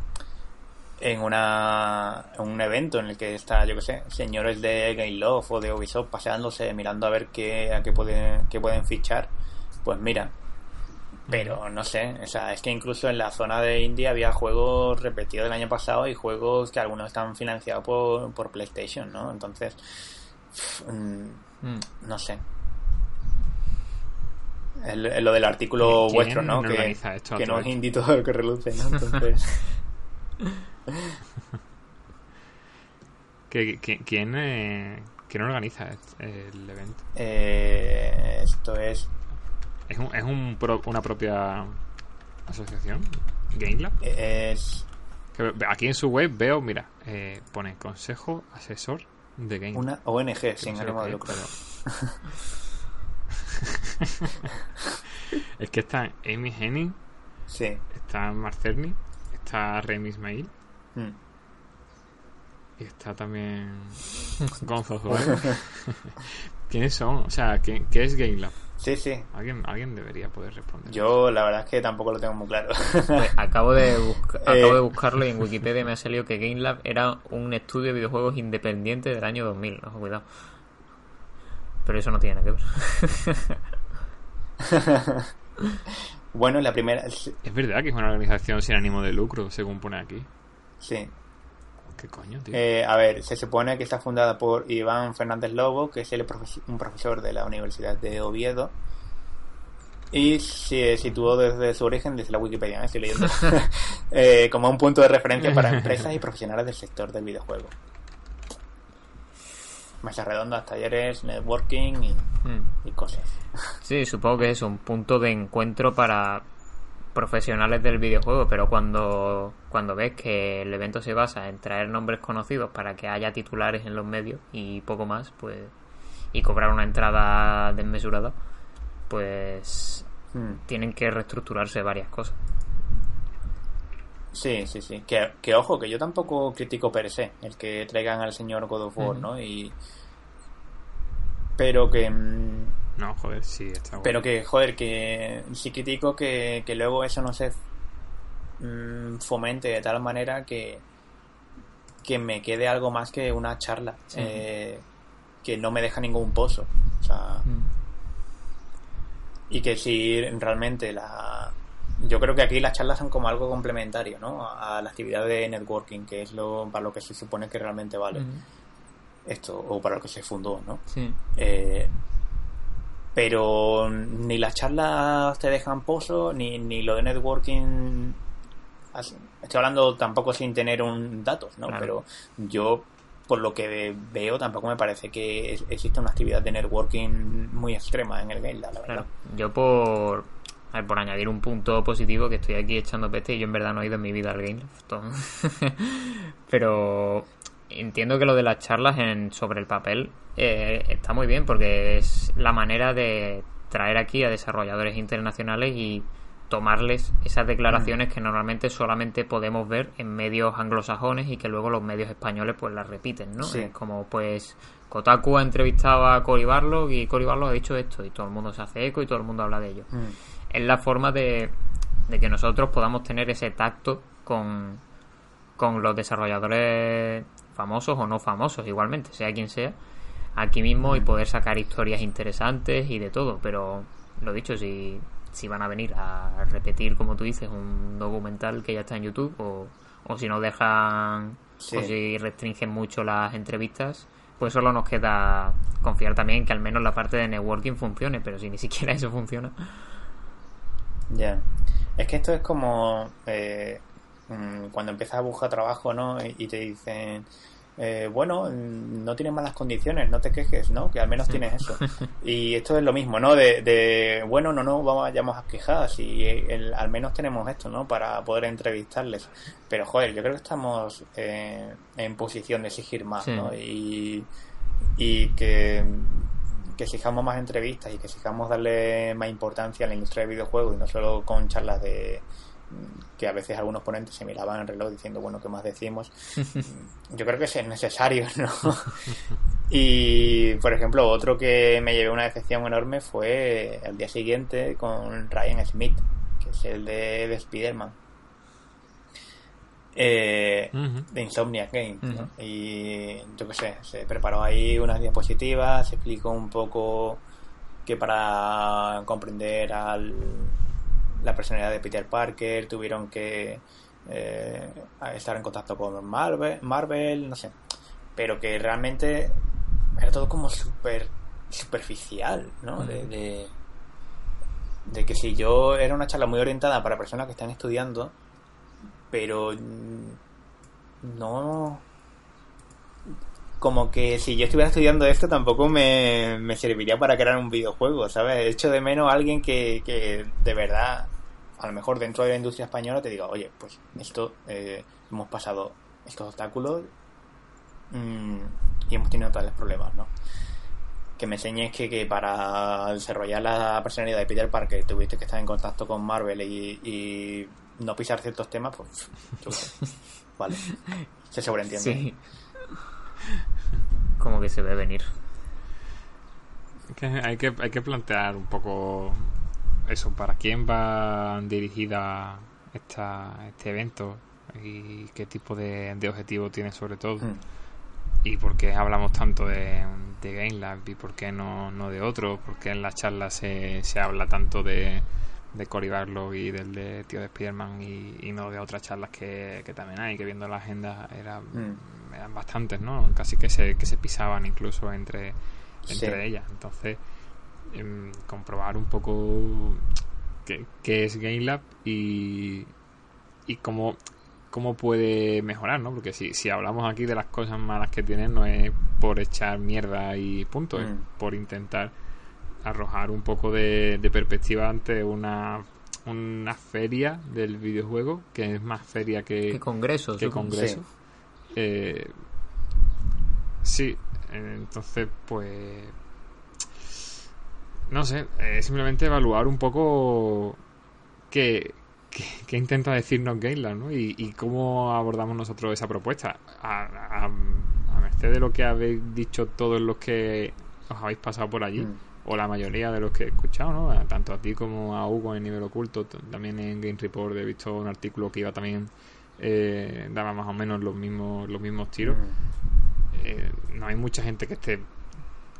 en una en un evento en el que está yo que sé señores de Game Love o de Ubisoft paseándose mirando a ver qué a qué pueden qué pueden fichar pues mira. Pero no sé o sea es que incluso en la zona de India había juegos repetidos del año pasado y juegos que algunos están financiados por, por PlayStation no entonces mm. no sé. El, el, lo del artículo vuestro no que, que no es indie todo el que reluce no entonces ¿Quién, quién, eh, ¿Quién organiza el evento? Eh, esto es. ¿Es, un, es un pro, una propia asociación? ¿GameLab? Es. Aquí en su web veo, mira, eh, pone consejo asesor de game. Una ONG sin ánimo de lucro. es que está Amy Henning, sí. está Marcerni, está Remy Ismail. Mm. Y está también Gonzo ¿Quiénes son? O sea, ¿qué, qué es GameLab? Sí, sí. ¿Alguien, alguien debería poder responder. Yo la verdad es que tampoco lo tengo muy claro. Pues acabo, de acabo de eh. buscarlo y en Wikipedia me ha salido que GameLab era un estudio de videojuegos independiente del año 2000. Ojo, cuidado. Pero eso no tiene nada que ver. bueno, la primera... Es verdad que es una organización sin ánimo de lucro, según pone aquí. Sí. ¿Qué coño, tío? Eh, a ver, se supone que está fundada por Iván Fernández Lobo, que es el un profesor de la Universidad de Oviedo. Y se situó desde su origen, desde la Wikipedia, ¿eh? estoy leyendo, eh, como un punto de referencia para empresas y profesionales del sector del videojuego. Mesas redondas, talleres, networking y, mm. y cosas. Sí, supongo que es un punto de encuentro para profesionales del videojuego, pero cuando, cuando ves que el evento se basa en traer nombres conocidos para que haya titulares en los medios y poco más, pues y cobrar una entrada desmesurada, pues hmm. tienen que reestructurarse varias cosas. Sí, sí, sí. Que, que, ojo, que yo tampoco critico per se el que traigan al señor God of War, ¿no? Y... Pero que... Mm, no, joder, sí, está bueno. Pero que, joder, que sí critico que, que luego eso no se mm, fomente de tal manera que, que me quede algo más que una charla. Eh, que no me deja ningún pozo. O sea, mm. Y que si realmente la... Yo creo que aquí las charlas son como algo complementario, ¿no? A la actividad de networking, que es lo para lo que se supone que realmente vale. Mm. Esto, o para lo que se fundó, ¿no? Sí. Eh, pero ni las charlas te dejan pozo, ni, ni lo de networking. Estoy hablando tampoco sin tener un datos, ¿no? Pero yo, por lo que veo, tampoco me parece que exista una actividad de networking muy extrema en el game, la verdad. Yo por, por añadir un punto positivo, que estoy aquí echando peste y yo en verdad no he ido en mi vida al game. Pero entiendo que lo de las charlas en, sobre el papel eh, está muy bien porque es la manera de traer aquí a desarrolladores internacionales y tomarles esas declaraciones mm. que normalmente solamente podemos ver en medios anglosajones y que luego los medios españoles pues las repiten, ¿no? como pues Kotaku ha entrevistado a Cory Barlog y Cory Barlog ha dicho esto y todo el mundo se hace eco y todo el mundo habla de ello. Mm. Es la forma de, de que nosotros podamos tener ese tacto con, con los desarrolladores famosos o no famosos, igualmente, sea quien sea, aquí mismo y poder sacar historias interesantes y de todo. Pero lo dicho, si, si van a venir a repetir, como tú dices, un documental que ya está en YouTube o, o si no dejan o si restringen mucho las entrevistas, pues solo nos queda confiar también que al menos la parte de networking funcione, pero si ni siquiera eso funciona. Ya. Es que esto es como eh, mm, cuando empiezas a buscar trabajo, ¿no? Y te dicen, eh, bueno, no tienes malas condiciones, no te quejes, ¿no? Que al menos tienes eso. Y esto es lo mismo, ¿no? De, bueno, no no vamos a quejar, si al menos tenemos esto, ¿no? Para poder entrevistarles. Pero, joder, yo creo que estamos eh, en posición de exigir más, ¿no? Y, y que, que exijamos más entrevistas y que exijamos darle más importancia a la industria de videojuegos y no solo con charlas de que a veces algunos ponentes se miraban el reloj diciendo, bueno, ¿qué más decimos? Yo creo que es necesario, ¿no? y, por ejemplo, otro que me llevé una decepción enorme fue el día siguiente con Ryan Smith, que es el de, de Spider-Man. Eh, de Insomnia Games y yo qué sé se preparó ahí unas diapositivas se explicó un poco que para comprender al, la personalidad de Peter Parker, tuvieron que eh, estar en contacto con Marvel, Marvel, no sé. Pero que realmente era todo como súper superficial, ¿no? De, de, que si yo era una charla muy orientada para personas que están estudiando, pero no como que si yo estuviera estudiando esto tampoco me, me serviría para crear un videojuego, ¿sabes? He hecho de menos a alguien que, que de verdad a lo mejor dentro de la industria española te diga, oye, pues esto eh, hemos pasado estos obstáculos mm, y hemos tenido tales problemas, ¿no? Que me enseñes que, que para desarrollar la personalidad de Peter Parker tuviste que estar en contacto con Marvel y, y no pisar ciertos temas, pues yo vale, se sobreentiende. Sí. Como que se ve venir. Que hay, que, hay que plantear un poco eso, para quién va dirigida esta, este evento y qué tipo de, de objetivo tiene sobre todo. Mm. Y por qué hablamos tanto de, de Game Lab y por qué no, no de otro, por qué en las charlas se, se habla tanto de, de Cory Barlow y del de Tío de Spiderman y, y no de otras charlas que, que también hay, que viendo la agenda eran, Mm. eran bastantes, ¿no? Casi que se, que se pisaban incluso entre, entre Sí. ellas. Entonces, em, comprobar un poco qué, qué es Game Lab y, y cómo, cómo puede mejorar, ¿no? Porque si, si hablamos aquí de las cosas malas que tienen, no es por echar mierda y punto, es Mm. por intentar arrojar un poco de, de perspectiva ante una, una feria del videojuego, que es más feria que, ¿Qué congreso? que congreso. Eh, sí, entonces pues no sé, eh, simplemente evaluar un poco qué, qué, qué intenta decirnos Gainland ¿no? y, y cómo abordamos nosotros esa propuesta. A, a, a merced de lo que habéis dicho todos los que os habéis pasado por allí, Mm. o la mayoría de los que he escuchado, ¿no? A- tanto a ti como a Hugo en nivel oculto, también en Game Report he visto un artículo que iba también, eh, daba más o menos los mismos, los mismos tiros. Mm. Eh, no hay mucha gente que esté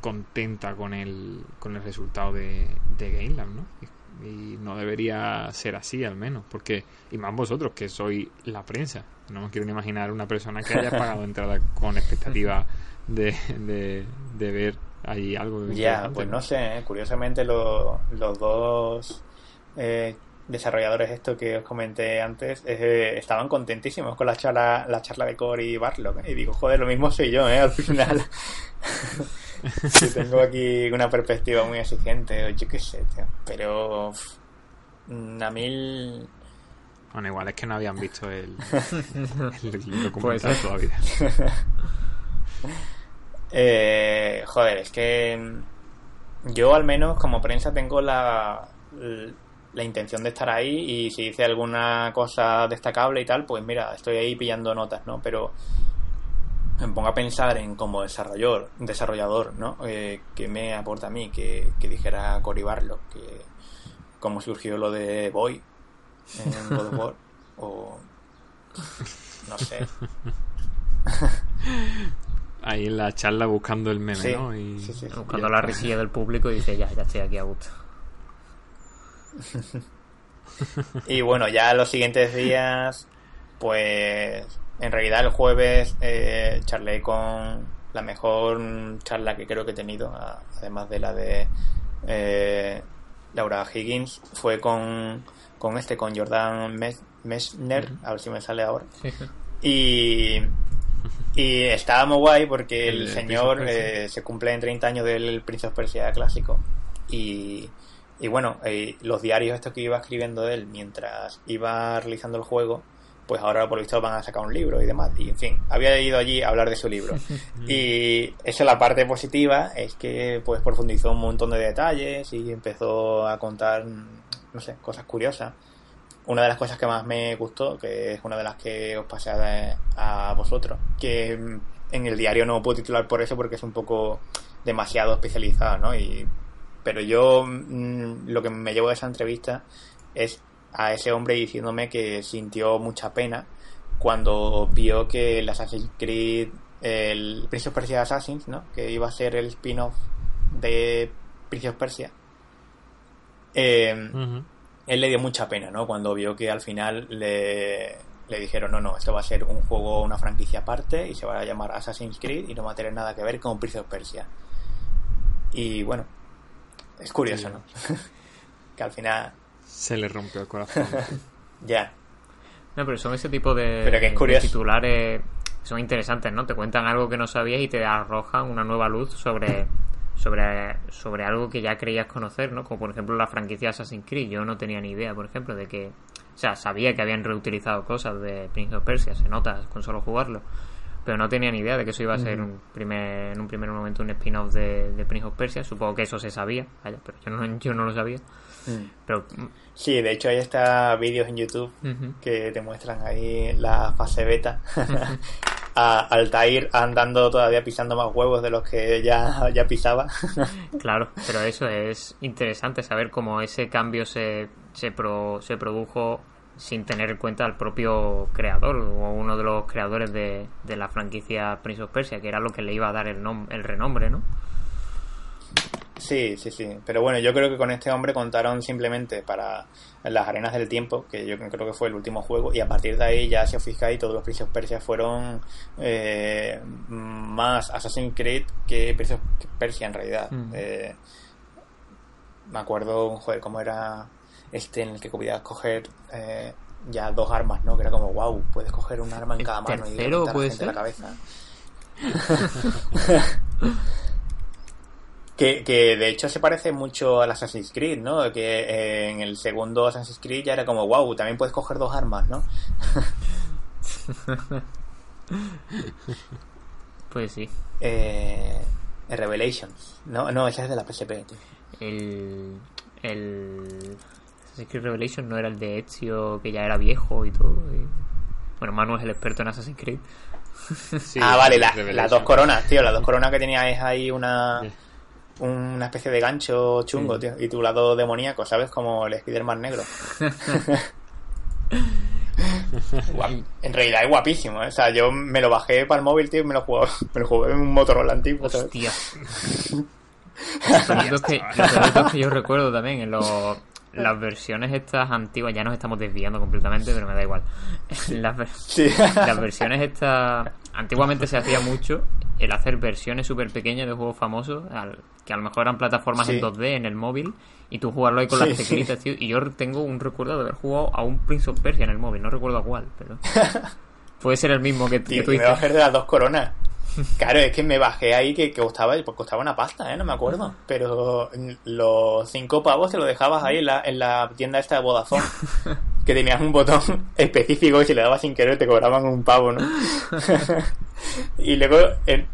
contenta con el, con el resultado de, de Game Lab, ¿no? Y, y no debería ser así al menos, porque, y más vosotros que sois la prensa, no me quiero ni imaginar una persona que haya pagado entrada con expectativa de, de, de ver ahí algo Ya, pues no sé, ¿eh? curiosamente lo- los dos eh, desarrolladores estos que os comenté antes eh, estaban contentísimos con la charla, la charla de Cory y Barlow. ¿eh? Y digo, joder, lo mismo soy yo, ¿eh? Al final. Sí, tengo aquí una perspectiva muy exigente, o yo qué sé, tío. Pero a mí el- Bueno, igual es que no habían visto el, el documental todavía. Eh, joder, es que yo al menos como prensa tengo la, la intención de estar ahí y si dice alguna cosa destacable y tal, pues mira, estoy ahí pillando notas, ¿no? Pero me pongo a pensar en como desarrollador, desarrollador, ¿no? Eh, que me aporta a mí que, que dijera Cory Barlow, que cómo surgió lo de Boy en God of War, o no sé. Ahí en la charla buscando el meme, Sí, ¿no? Y, sí, sí, sí. Buscando ya la risilla del público y dice, ya, ya estoy aquí a gusto. Y bueno, ya los siguientes días, pues en realidad el jueves eh, charlé con la mejor charla que creo que he tenido, además de la de eh, Laura Higgins, fue con, con este, con Jordan Mes- Messner, a ver si me sale ahora. Y, y estaba muy guay porque El señor eh, se cumple en 30 años del Prince of Persia clásico. Y, y bueno, eh, los diarios estos que iba escribiendo él mientras iba realizando el juego, pues ahora por lo visto van a sacar un libro y demás. Y en fin, había ido allí a hablar de su libro. y eso la parte positiva es que pues profundizó un montón de detalles y empezó a contar, no sé, cosas curiosas una de las cosas que más me gustó, que es una de las que os pasé a, a vosotros, que mm, en el diario no puedo titular por eso porque es un poco demasiado especializado, ¿no? Y, pero yo mm, lo que me llevo de esa entrevista es a ese hombre diciéndome que sintió mucha pena cuando vio que el Assassin's Creed, el Prince of Persia Assassins, ¿no? Que iba a ser el spin-off de Prince of Persia. Eh, Ujú. él le dio mucha pena, ¿no? Cuando vio que al final le, le dijeron, no, no, esto va a ser un juego, una franquicia aparte y se va a llamar Assassin's Creed y no va a tener nada que ver con Prince of Persia. Y bueno, es curioso, Sí. ¿no? que al final, Se le rompió el corazón. ya, No, pero son ese tipo de, Pero que es de curioso. titulares son interesantes, ¿no? Te cuentan algo que no sabías y te arrojan una nueva luz sobre sobre, sobre algo que ya creías conocer, ¿no? Como por ejemplo la franquicia Assassin's Creed. Yo no tenía ni idea, por ejemplo, de que... O sea, sabía que habían reutilizado cosas de Prince of Persia, se nota con solo jugarlo. Pero no tenía ni idea de que eso iba a ser un primer, en un primer momento un spin-off de, de Prince of Persia. Supongo que eso se sabía, vaya, pero yo no, yo no lo sabía. Pero Sí, de hecho hay está vídeos en YouTube que te muestran ahí la fase beta. a Altair andando todavía pisando más huevos de los que ya, ya pisaba. Claro, pero eso es interesante saber cómo ese cambio se, se, pro- se produjo sin tener en cuenta al propio creador o uno de los creadores de, de la franquicia Prince of Persia, que era lo que le iba a dar el, nom- el renombre, ¿no? Sí, sí, sí. Pero bueno, yo creo que con este hombre contaron simplemente para las arenas del tiempo, que yo creo que fue el último juego, y a partir de ahí ya si os fijáis, todos los Prince of Persia fueron eh, más Assassin's Creed que Prince of Persia en realidad. Mm. Eh, me acuerdo, joder, cómo era este en el que podías coger eh, ya dos armas, ¿no? Que era como, wow, puedes coger un arma en ¿El cada mano y a puede gente en la ser? cabeza. Que, que de hecho se parece mucho al Assassin's Creed, ¿no? Que eh, en el segundo Assassin's Creed ya era como, wow, también puedes coger dos armas, ¿no? Pues sí. Eh, Revelations. No, no, esa es de la PSP. El. El. Assassin's Creed Revelation no era el de Ezio, que ya era viejo y todo. y- Bueno, Manu es el experto en Assassin's Creed. Sí, ah, vale, la- las dos coronas, tío. Las dos coronas que tenía es ahí una. Una especie de gancho chungo, Sí. tío. Y tu lado demoníaco, ¿sabes? Como el Spider-Man negro. En realidad es guapísimo, ¿eh? O sea, yo me lo bajé para el móvil, tío, y me lo jugué, me lo jugué en un Motorola antiguo, ¿sabes? Hostia. Lo que, lo que yo recuerdo también en los, las versiones estas antiguas, ya nos estamos desviando completamente, pero me da igual. Las, ver- Sí. las versiones estas, antiguamente se hacía mucho el hacer versiones súper pequeñas de juegos famosos, al- que a lo mejor eran plataformas Sí. en 2D en el móvil, y tú jugarlo ahí con Sí, las sí. teclitas, tío. Y yo tengo un recuerdo de haber jugado a un Prince of Persia en el móvil, no recuerdo a cuál, pero. Puede ser el mismo que, que Tío, tú y me bajé de las dos coronas. Claro, es que me bajé ahí que, que costaba, pues costaba una pasta, ¿eh? No me acuerdo. Pero los cinco pavos te lo dejabas ahí en la, en la tienda esta de Vodafone. Que tenías un botón específico y si le dabas sin querer te cobraban un pavo, ¿no? y luego, el-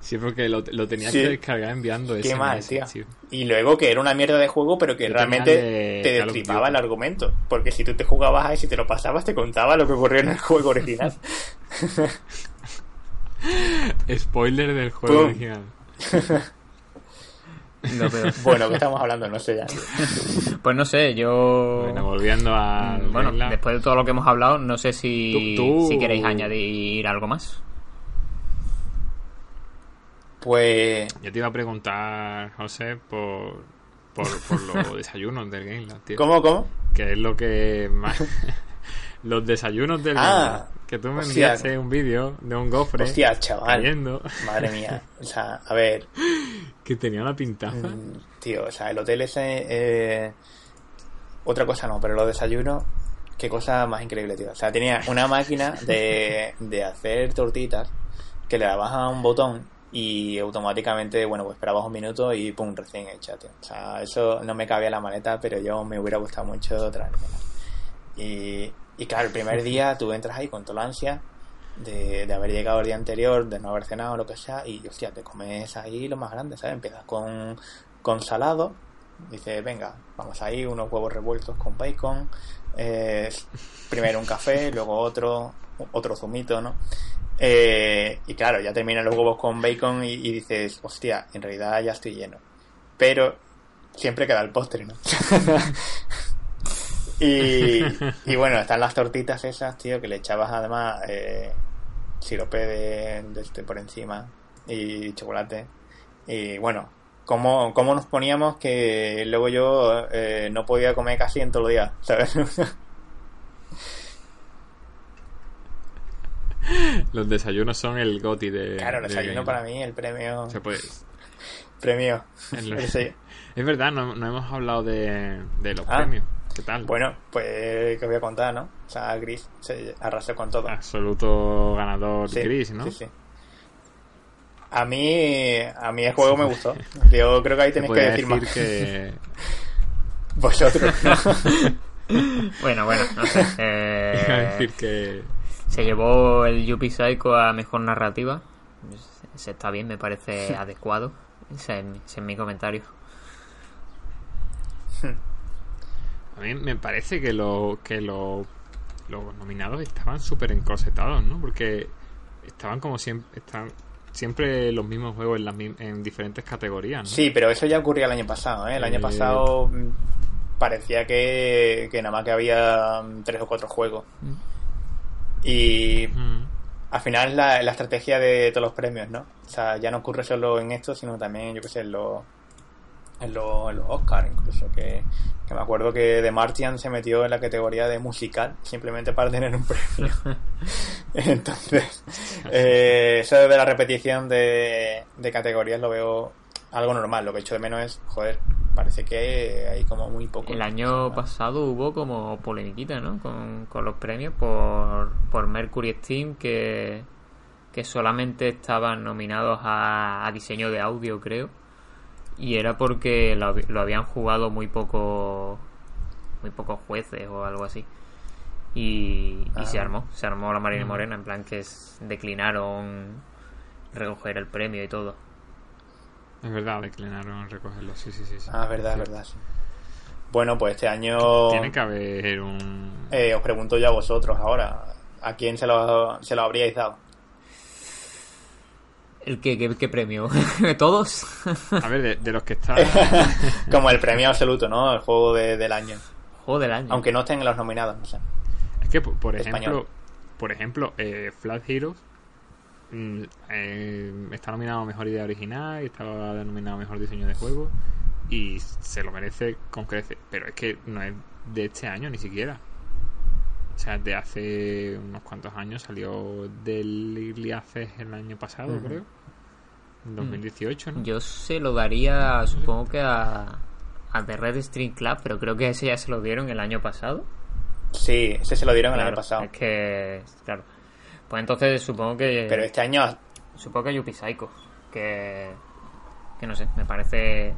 Sí, porque lo, lo tenía Sí. que descargar enviando qué mal, tío. Y luego que era una mierda de juego, pero que Yo realmente de te destripaba el argumento. Porque si tú te jugabas ahí, si te lo pasabas, te contaba lo que ocurrió en el juego original. Spoiler del juego Pum. original. Lo peor. bueno, que estamos hablando? No sé ya. Pues no sé, yo. Bueno, volviendo a. Bueno, después de todo lo que hemos hablado, no sé si, Tú- tú- si queréis añadir algo más. Pues Yo te iba a preguntar, José, por, por, por los desayunos del Game Lab, tío. ¿Cómo, cómo? Que es lo que más. los desayunos del Game Ah, Lab. Que tú me hostia. enviaste un vídeo de un gofre Hostia, chaval. cayendo Madre mía. O sea, a ver, que tenía una pintaza. mm, tío, o sea, el hotel ese. eh, otra cosa no, pero los desayunos, qué cosa más increíble, tío. O sea, tenía una máquina de, de hacer tortitas que le dabas a un botón y automáticamente, bueno, pues esperabas un minuto y pum, recién hecha, tío. O sea, eso no me cabía la maleta, pero yo me hubiera gustado mucho traérmela. Y, y claro, el primer día tú entras ahí con toda la ansia de, de haber llegado el día anterior, de no haber cenado lo que sea, y hostia, te comes ahí lo más grande, ¿sabes? Empiezas con, con salado, dices, venga, vamos ahí, unos huevos revueltos con bacon, eh, primero un café, luego otro, otro zumito, ¿no? Eh, y claro, ya terminan los huevos con bacon y, y dices, hostia, en realidad ya estoy lleno. Pero siempre queda el postre, ¿no? y, y bueno, están las tortitas esas, tío, que le echabas además eh, sirope de, de este por encima y chocolate. Y bueno, ¿cómo, cómo nos poníamos que luego yo eh, no podía comer casi en todo el día, ¿sabes? Los desayunos son el goti de. claro, el desayuno para mí, el premio. Se puede- Premio. Es verdad, no, no hemos hablado de, de los Ah. premios. ¿Qué tal? Bueno, pues que voy a contar, ¿no? O sea, Gris se arrasó con todo. Absoluto ganador Sí, Gris, ¿no? Sí, sí. A mí, a mí el juego me gustó. Yo creo que ahí tenéis que decir, más. que... Vosotros, bueno, bueno, no sé. Eh, decir que... Se llevó el Yuppie Psycho a mejor narrativa. Ese está bien, me parece adecuado. Ese es, ese es mi comentario. A mí me parece que, lo, que lo, los nominados estaban súper encosetados, ¿no? Porque estaban como siempre, están siempre los mismos juegos en, las, en diferentes categorías, ¿no? Sí, pero eso ya ocurría el año pasado, ¿eh? El año Eh. pasado mm, parecía que, que nada más que había mm, tres o cuatro juegos. Y Mm. al final es la, la estrategia de todos los premios, ¿no? O sea, ya no ocurre solo en esto, sino también, yo qué sé, en los en los, en los Oscar incluso, que, que me acuerdo que The Martian se metió en la categoría de musical simplemente para tener un premio. Entonces, eh, eso de la repetición de, de categorías lo veo algo normal. Lo que echo de menos es, joder, parece que hay como muy poco. El año pasado hubo como polemiquita, ¿no? Con, con los premios por, por Mercury Steam que, que solamente estaban nominados a, a diseño de audio, creo. Y era porque lo, lo habían jugado muy poco muy pocos jueces o algo así. Y, y se Ah. armó, se armó la Marina Mm. Morena, en plan que es- declinaron recoger el premio y todo. Es verdad, declinaron recogerlo, sí, sí, sí. sí. Ah, verdad, Sí. verdad. sí. Bueno, pues este año Tiene que haber un... eh, os pregunto yo a vosotros ahora, ¿a quién se lo, se lo habríais dado? ¿El qué, qué, qué premio? ¿Todos? A ver, de, de los que están... Como el premio absoluto, ¿no? El juego de- del año. Juego del año. Aunque no estén en los nominados, no sé. Es que, por, ejemplo, por ejemplo, eh, Flat Heroes mm, eh, está nominado a Mejor Idea Original y estaba nominado a Mejor Diseño de Juego y se lo merece con creces. Pero es que no es de este año ni siquiera. O sea, de hace unos cuantos años salió del Access el año pasado, creo. En 2018, ¿no? Yo se lo daría, supongo que a, a The Red String Club, pero creo que ese ya se lo dieron el año pasado. Sí, ese se lo dieron el año pasado. Es que, claro. Pues entonces supongo que. Pero este año Supongo que Yuppie Psycho. Que. Que no sé, me parece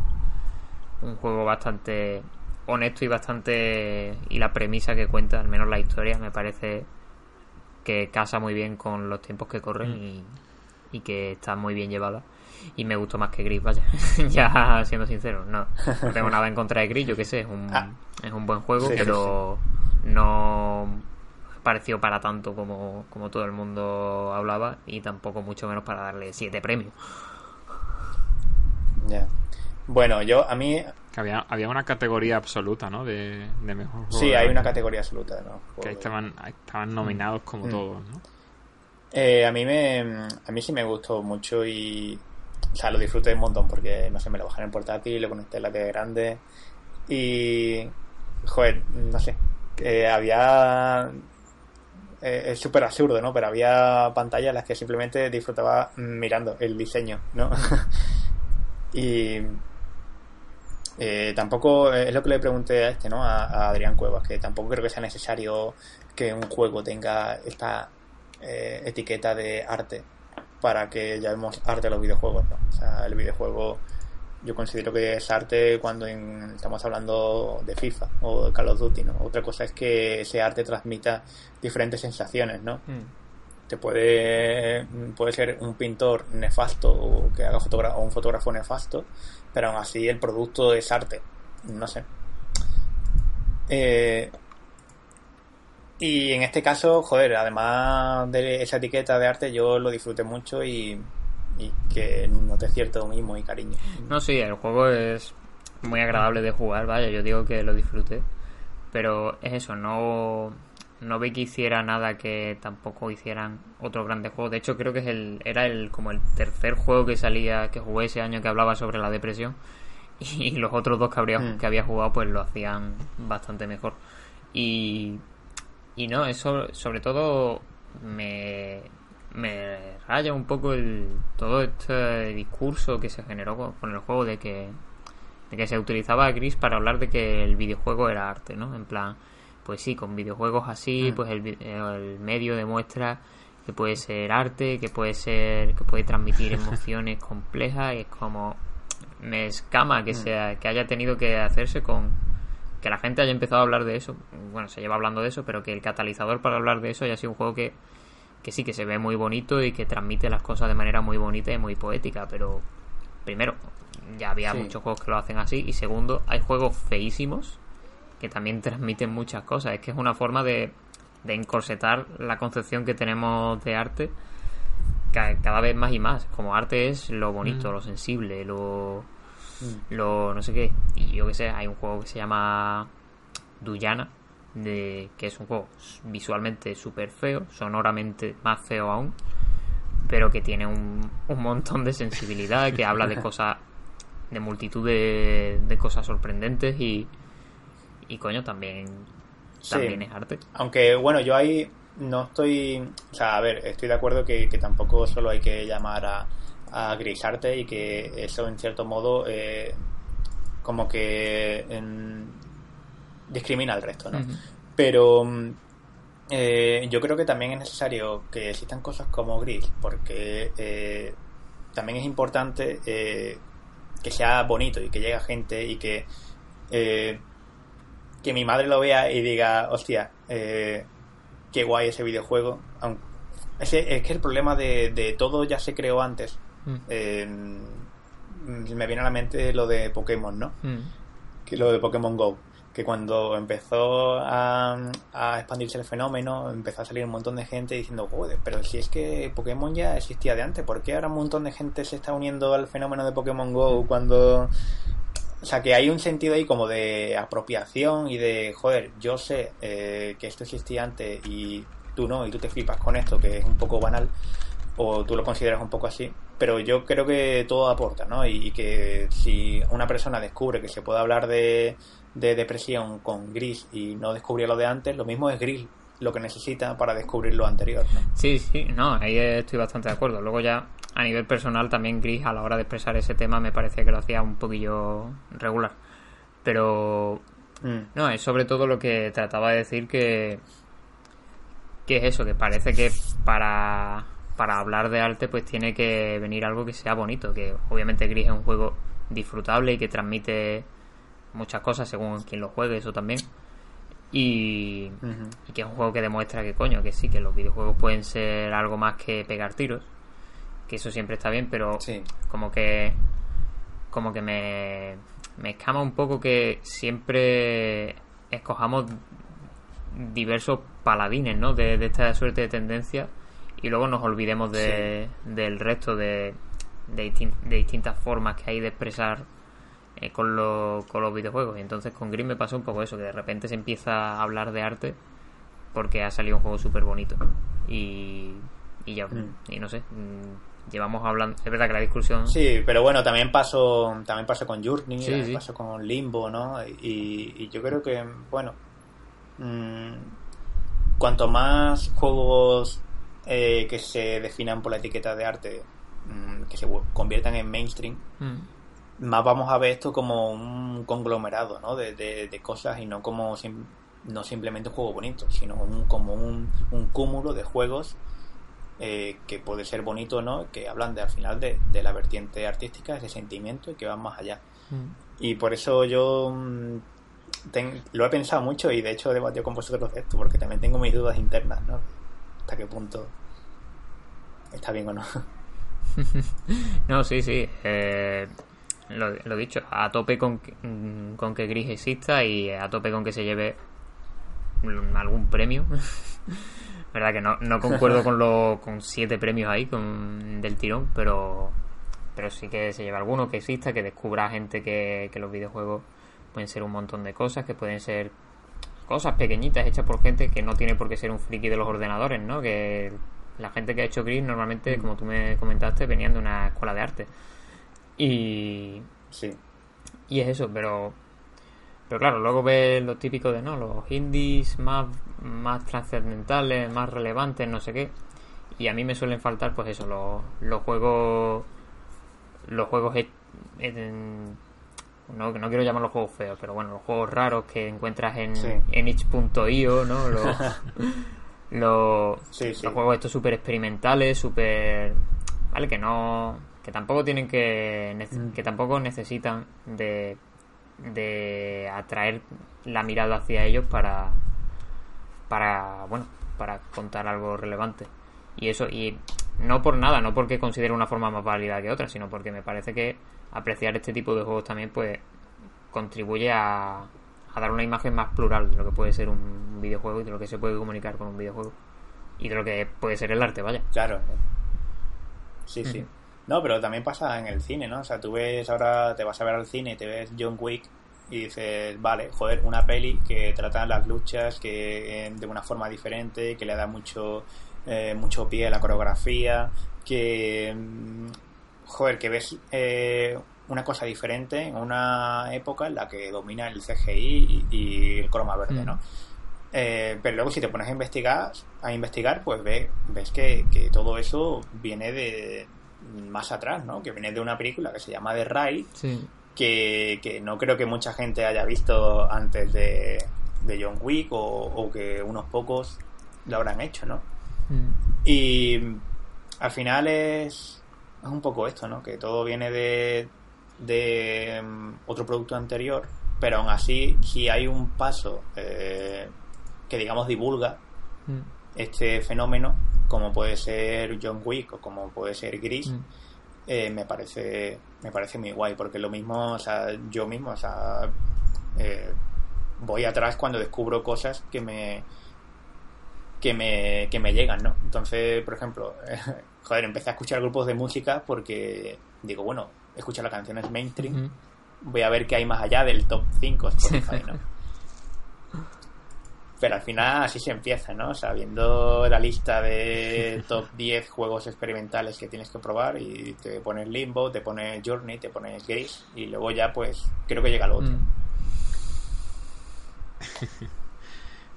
un juego bastante honesto y bastante. Y la premisa que cuenta, al menos la historia, me parece que casa muy bien con los tiempos que corren Mm. y, y que está muy bien llevada. Y me gustó más que Gris, vaya. ya siendo sincero, no, no tengo nada en contra de Gris, yo qué sé, es un, Ah. es un buen juego, Sí, sí, pero no pareció para tanto como, como todo el mundo hablaba y tampoco mucho menos para darle siete premios. Ya. Bueno, yo a mí había, había una categoría absoluta, ¿no? De, de mejor juego. sí hay una categoría absoluta, ¿no? Que ahí estaban, ahí estaban nominados como Mm. todos, ¿no? Eh, a mí me a mí sí me gustó mucho y o sea, lo disfruté un montón porque no sé, me lo bajé en portátil, lo conecté en la tele grande y joder, no sé, que había eh, es súper absurdo, ¿no? Pero había pantallas en las que simplemente disfrutaba mirando el diseño, ¿no? y eh, tampoco eh, es lo que le pregunté a este, ¿no? A, a Adrián Cuevas, que tampoco creo que sea necesario que un juego tenga esta eh, etiqueta de arte para que llamemos arte a los videojuegos, ¿no? O sea, el videojuego yo considero que es arte cuando en- estamos hablando de FIFA o de Call of Duty, ¿no? Otra cosa es que ese arte transmita diferentes sensaciones, ¿no? te puede puede ser un pintor nefasto o que haga o un fotógrafo nefasto pero aún así el producto es arte no sé Eh, y en este caso joder además de esa etiqueta de arte yo lo disfruté mucho y, y que noté cierto mimo y cariño No, sí, el juego es muy agradable de jugar, vaya, yo digo que lo disfruté. Pero es eso, no, no vi que hiciera nada que tampoco hicieran otros grandes juegos. De hecho, creo que es el, era el como el tercer juego que salía, que jugué ese año que hablaba sobre la depresión. Y los otros dos que habría, Mm. que había jugado, pues lo hacían bastante mejor. Y, y no, eso sobre todo me, me raya un poco el todo este discurso que se generó con, con el juego de que de que se utilizaba a Gris para hablar de que el videojuego era arte, ¿no? En plan, pues sí, con videojuegos así, Mm. pues el, el medio demuestra que puede ser arte, que puede ser, que puede transmitir emociones complejas, y es como me escama que mm. sea, que haya tenido que hacerse con que la gente haya empezado a hablar de eso, bueno, se lleva hablando de eso, pero que el catalizador para hablar de eso haya sido un juego que, que sí, que se ve muy bonito y que transmite las cosas de manera muy bonita y muy poética, pero primero, ya había muchos juegos que lo hacen así, y segundo, hay juegos feísimos que también transmiten muchas cosas, es que es una forma de, de encorsetar la concepción que tenemos de arte cada vez más y más, como arte es lo bonito, mm. lo sensible, lo Mm. lo no sé qué. Y yo que sé, hay un juego que se llama Duyana, de, que es un juego visualmente súper feo, sonoramente más feo aún, pero que tiene un, un montón de sensibilidad, que habla de cosas, de multitud de, de cosas sorprendentes y, y coño, también, también es arte. Aunque bueno, yo ahí no estoy, o sea, a ver, estoy de acuerdo que tampoco solo hay que llamar a a grisarte y que eso en cierto modo eh, como que discrimina al resto, ¿no? Pero mm, eh, yo creo que también es necesario que existan cosas como gris porque eh, también es importante que sea bonito y que llegue gente y que que mi madre lo vea y diga, hostia, qué guay ese videojuego. es, que el problema de, de todo ya se creó antes Mm. me viene a la mente lo de Pokémon, ¿no? Mm. Que lo de Pokémon Go. Que cuando empezó a, expandirse el fenómeno, empezó a salir un montón de gente diciendo, joder, pero si es que Pokémon ya existía de antes, ¿por qué ahora un montón de gente se está uniendo al fenómeno de Pokémon Go cuando o sea, que hay un sentido ahí como de apropiación y de, joder, yo sé eh, que esto existía antes y tú no, y tú te flipas con esto, que es un poco banal, o tú lo consideras un poco así, pero yo creo que todo aporta, ¿no? Y, que si una persona descubre que se puede hablar de, depresión con gris y no descubría lo de antes, lo mismo es gris lo que necesita para descubrir lo anterior, ¿no? Sí, sí, no, ahí estoy bastante de acuerdo. Luego ya a nivel personal también Gris a la hora de expresar ese tema me parecía que lo hacía un poquillo regular. Pero mm. no, es sobre todo lo que trataba de decir que que es eso, que parece que para para hablar de arte pues tiene que venir algo que sea bonito, que obviamente Gris es un juego disfrutable y que transmite muchas cosas según quien lo juegue, eso también. Y, que es un juego que demuestra que coño, que sí, que los videojuegos pueden ser algo más que pegar tiros, que eso siempre está bien, pero como que como que me, me escama un poco que siempre escojamos diversos paladines, ¿no? De, de esta suerte de tendencia y luego nos olvidemos de, del resto de, de, distintas formas que hay de expresar eh, con, con los videojuegos. Y entonces con Green me pasó un poco eso, que de repente se empieza a hablar de arte porque ha salido un juego súper bonito. Y, y ya, mm. y no sé, mm, llevamos hablando, es verdad que la discusión... Sí, pero bueno, también pasó, también pasó con Journey, pasó con Limbo, ¿no? Y, y yo creo que, bueno, mm, cuanto más juegos eh, que se definan por la etiqueta de arte, mm, que se conviertan en mainstream, mm. más vamos a ver esto como un conglomerado ¿no? de, cosas y no como no simplemente un juego bonito, sino como un, cúmulo de juegos eh, que puede ser bonito o no, que hablan de, al final de, la vertiente artística, ese sentimiento y que van más allá. Mm. Y por eso yo lo he pensado mucho y de hecho he debatido con vosotros de esto, porque también tengo mis dudas internas, ¿no? Hasta qué punto está bien o no. no, sí, sí. Eh, lo, lo, dicho, a tope con, con que Gris exista y a tope con que se lleve algún premio. verdad que no, no concuerdo con los con siete premios ahí con del tirón, pero pero sí que se lleve alguno que exista, que descubra gente que, que los videojuegos pueden ser un montón de cosas, que pueden ser cosas pequeñitas hechas por gente que no tiene por qué ser un friki de los ordenadores, ¿no? Que la gente que ha hecho Gris normalmente, mm. como tú me comentaste, venían de una escuela de arte. Y. Sí. Y es eso, pero. Pero claro, luego ves lo típico de, ¿no? Los indies más, más trascendentales, más relevantes, no sé qué. Y a mí me suelen faltar, pues eso, los, los juegos. Los juegos en, no, no quiero llamarlos juegos feos, pero bueno, los juegos raros que encuentras en, en itch.io, ¿no? Los, los, Sí, sí. los juegos estos súper experimentales, súper... Vale, que no... Que tampoco tienen que... nece- Que tampoco necesitan de... De atraer la mirada hacia ellos para... Para... Bueno, para contar algo relevante. Y eso... Y no por nada, no porque considero una forma más válida que otra, sino porque me parece que apreciar este tipo de juegos también, pues... Contribuye a... A dar una imagen más plural de lo que puede ser un videojuego y de lo que se puede comunicar con un videojuego y de lo que puede ser el arte, vaya. Claro. Sí, sí. No, pero también pasa en el cine, ¿no? O sea, tú ves ahora, te vas a ver al cine y te ves John Wick y dices, vale, joder, una peli que trata las luchas que eh, de una forma diferente, que le da mucho, eh, mucho pie a la coreografía, que, mm, joder, que ves eh, una cosa diferente en una época en la que domina el CGI y, y el croma verde, Mm. ¿no? Eh, pero luego si te pones a investigar, a investigar pues ve- ves que, que todo eso viene de más atrás, ¿no? Que viene de una película que se llama The Raid, Sí. que, que no creo que mucha gente haya visto antes de, de John Wick o, o que unos pocos lo habrán hecho, ¿no? Y al final es, es un poco esto, ¿no? Que todo viene de, de mm, otro producto anterior, pero aún así, si hay un paso eh, que digamos divulga este fenómeno, como puede ser John Wick o como puede ser Gris, Mm. eh, me parece me parece muy guay, porque lo mismo, o sea, yo mismo, o sea, eh, voy atrás cuando descubro cosas que me que me, que me llegan, ¿no? Entonces, por ejemplo, joder, empecé a escuchar grupos de música porque digo, bueno, escucho las canciones mainstream, voy a ver qué hay más allá del top 5 Spotify, ¿no? Pero al final así se empieza, ¿no? O sea, viendo la lista de top 10 juegos experimentales que tienes que probar y te pones Limbo, te pones Journey, te pones Gris y luego ya pues creo que llega lo otro. Mm.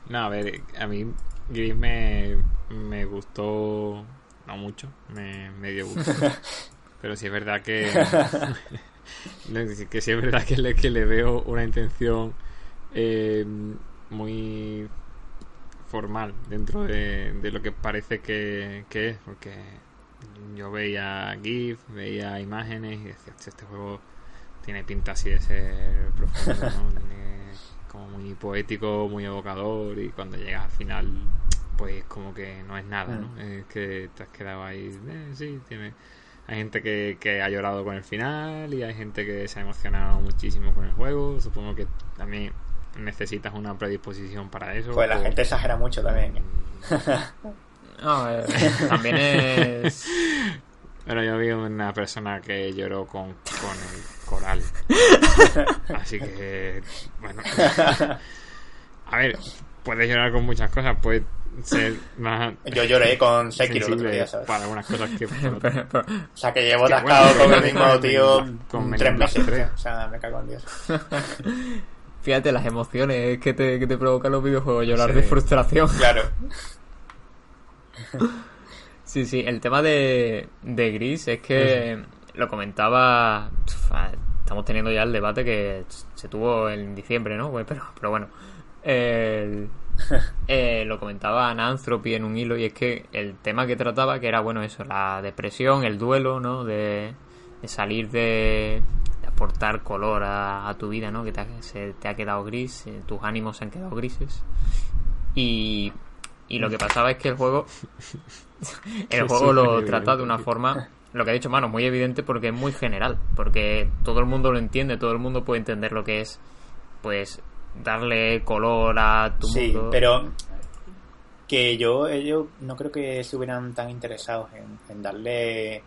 No, a ver, a mí Gris me, me gustó, no mucho, me, me dio gusto. Pero sí es verdad que, que sí es verdad que le, que le veo una intención eh, muy formal dentro de, de lo que parece que, que es, porque yo veía GIF, veía imágenes y decía, "Hostia, este juego tiene pinta así de ser profundo, ¿no? Tiene como muy poético, muy evocador y cuando llegas al final pues como que no es nada, ¿no? Es que te has quedado ahí, eh, sí, tiene... Hay gente que, que ha llorado con el final y hay gente que se ha emocionado muchísimo con el juego. Supongo que también necesitas una predisposición para eso. Pues la por- gente exagera mucho también. ¿eh? No, eh, también es. Bueno, yo vi una persona que lloró con, con el coral. Así que, bueno. A ver, puedes llorar con muchas cosas, puedes ser más Yo lloré con Sekiro el otro día, ¿sabes? para algunas cosas que pero- pero- O sea, que llevo atascado bueno, con el mismo con tío con tres meses. tres. O sea, me cago en Dios. fíjate las emociones que te, que te provocan los videojuegos, llorar Sí. de frustración. Claro. Sí, sí, el tema de, de Gris es que lo comentaba. pf, Estamos teniendo ya el debate que se tuvo en diciembre, ¿no? Pues, Pero, pero bueno. El- eh, lo comentaba Ananthropy en un hilo y es que el tema que trataba, que era, bueno, eso, la depresión, el duelo, ¿no? De, de salir de, de aportar color a, a tu vida, ¿no? Que te ha, se te ha quedado gris, eh, tus ánimos se han quedado grises. Y, y lo que pasaba es que el juego el juego lo trata de una forma, lo que ha dicho Mano, muy evidente porque es muy general, porque todo el mundo lo entiende, todo el mundo puede entender lo que es, pues, darle color a tu Sí, mundo. pero que yo, ellos no creo que estuvieran tan interesados en, en darle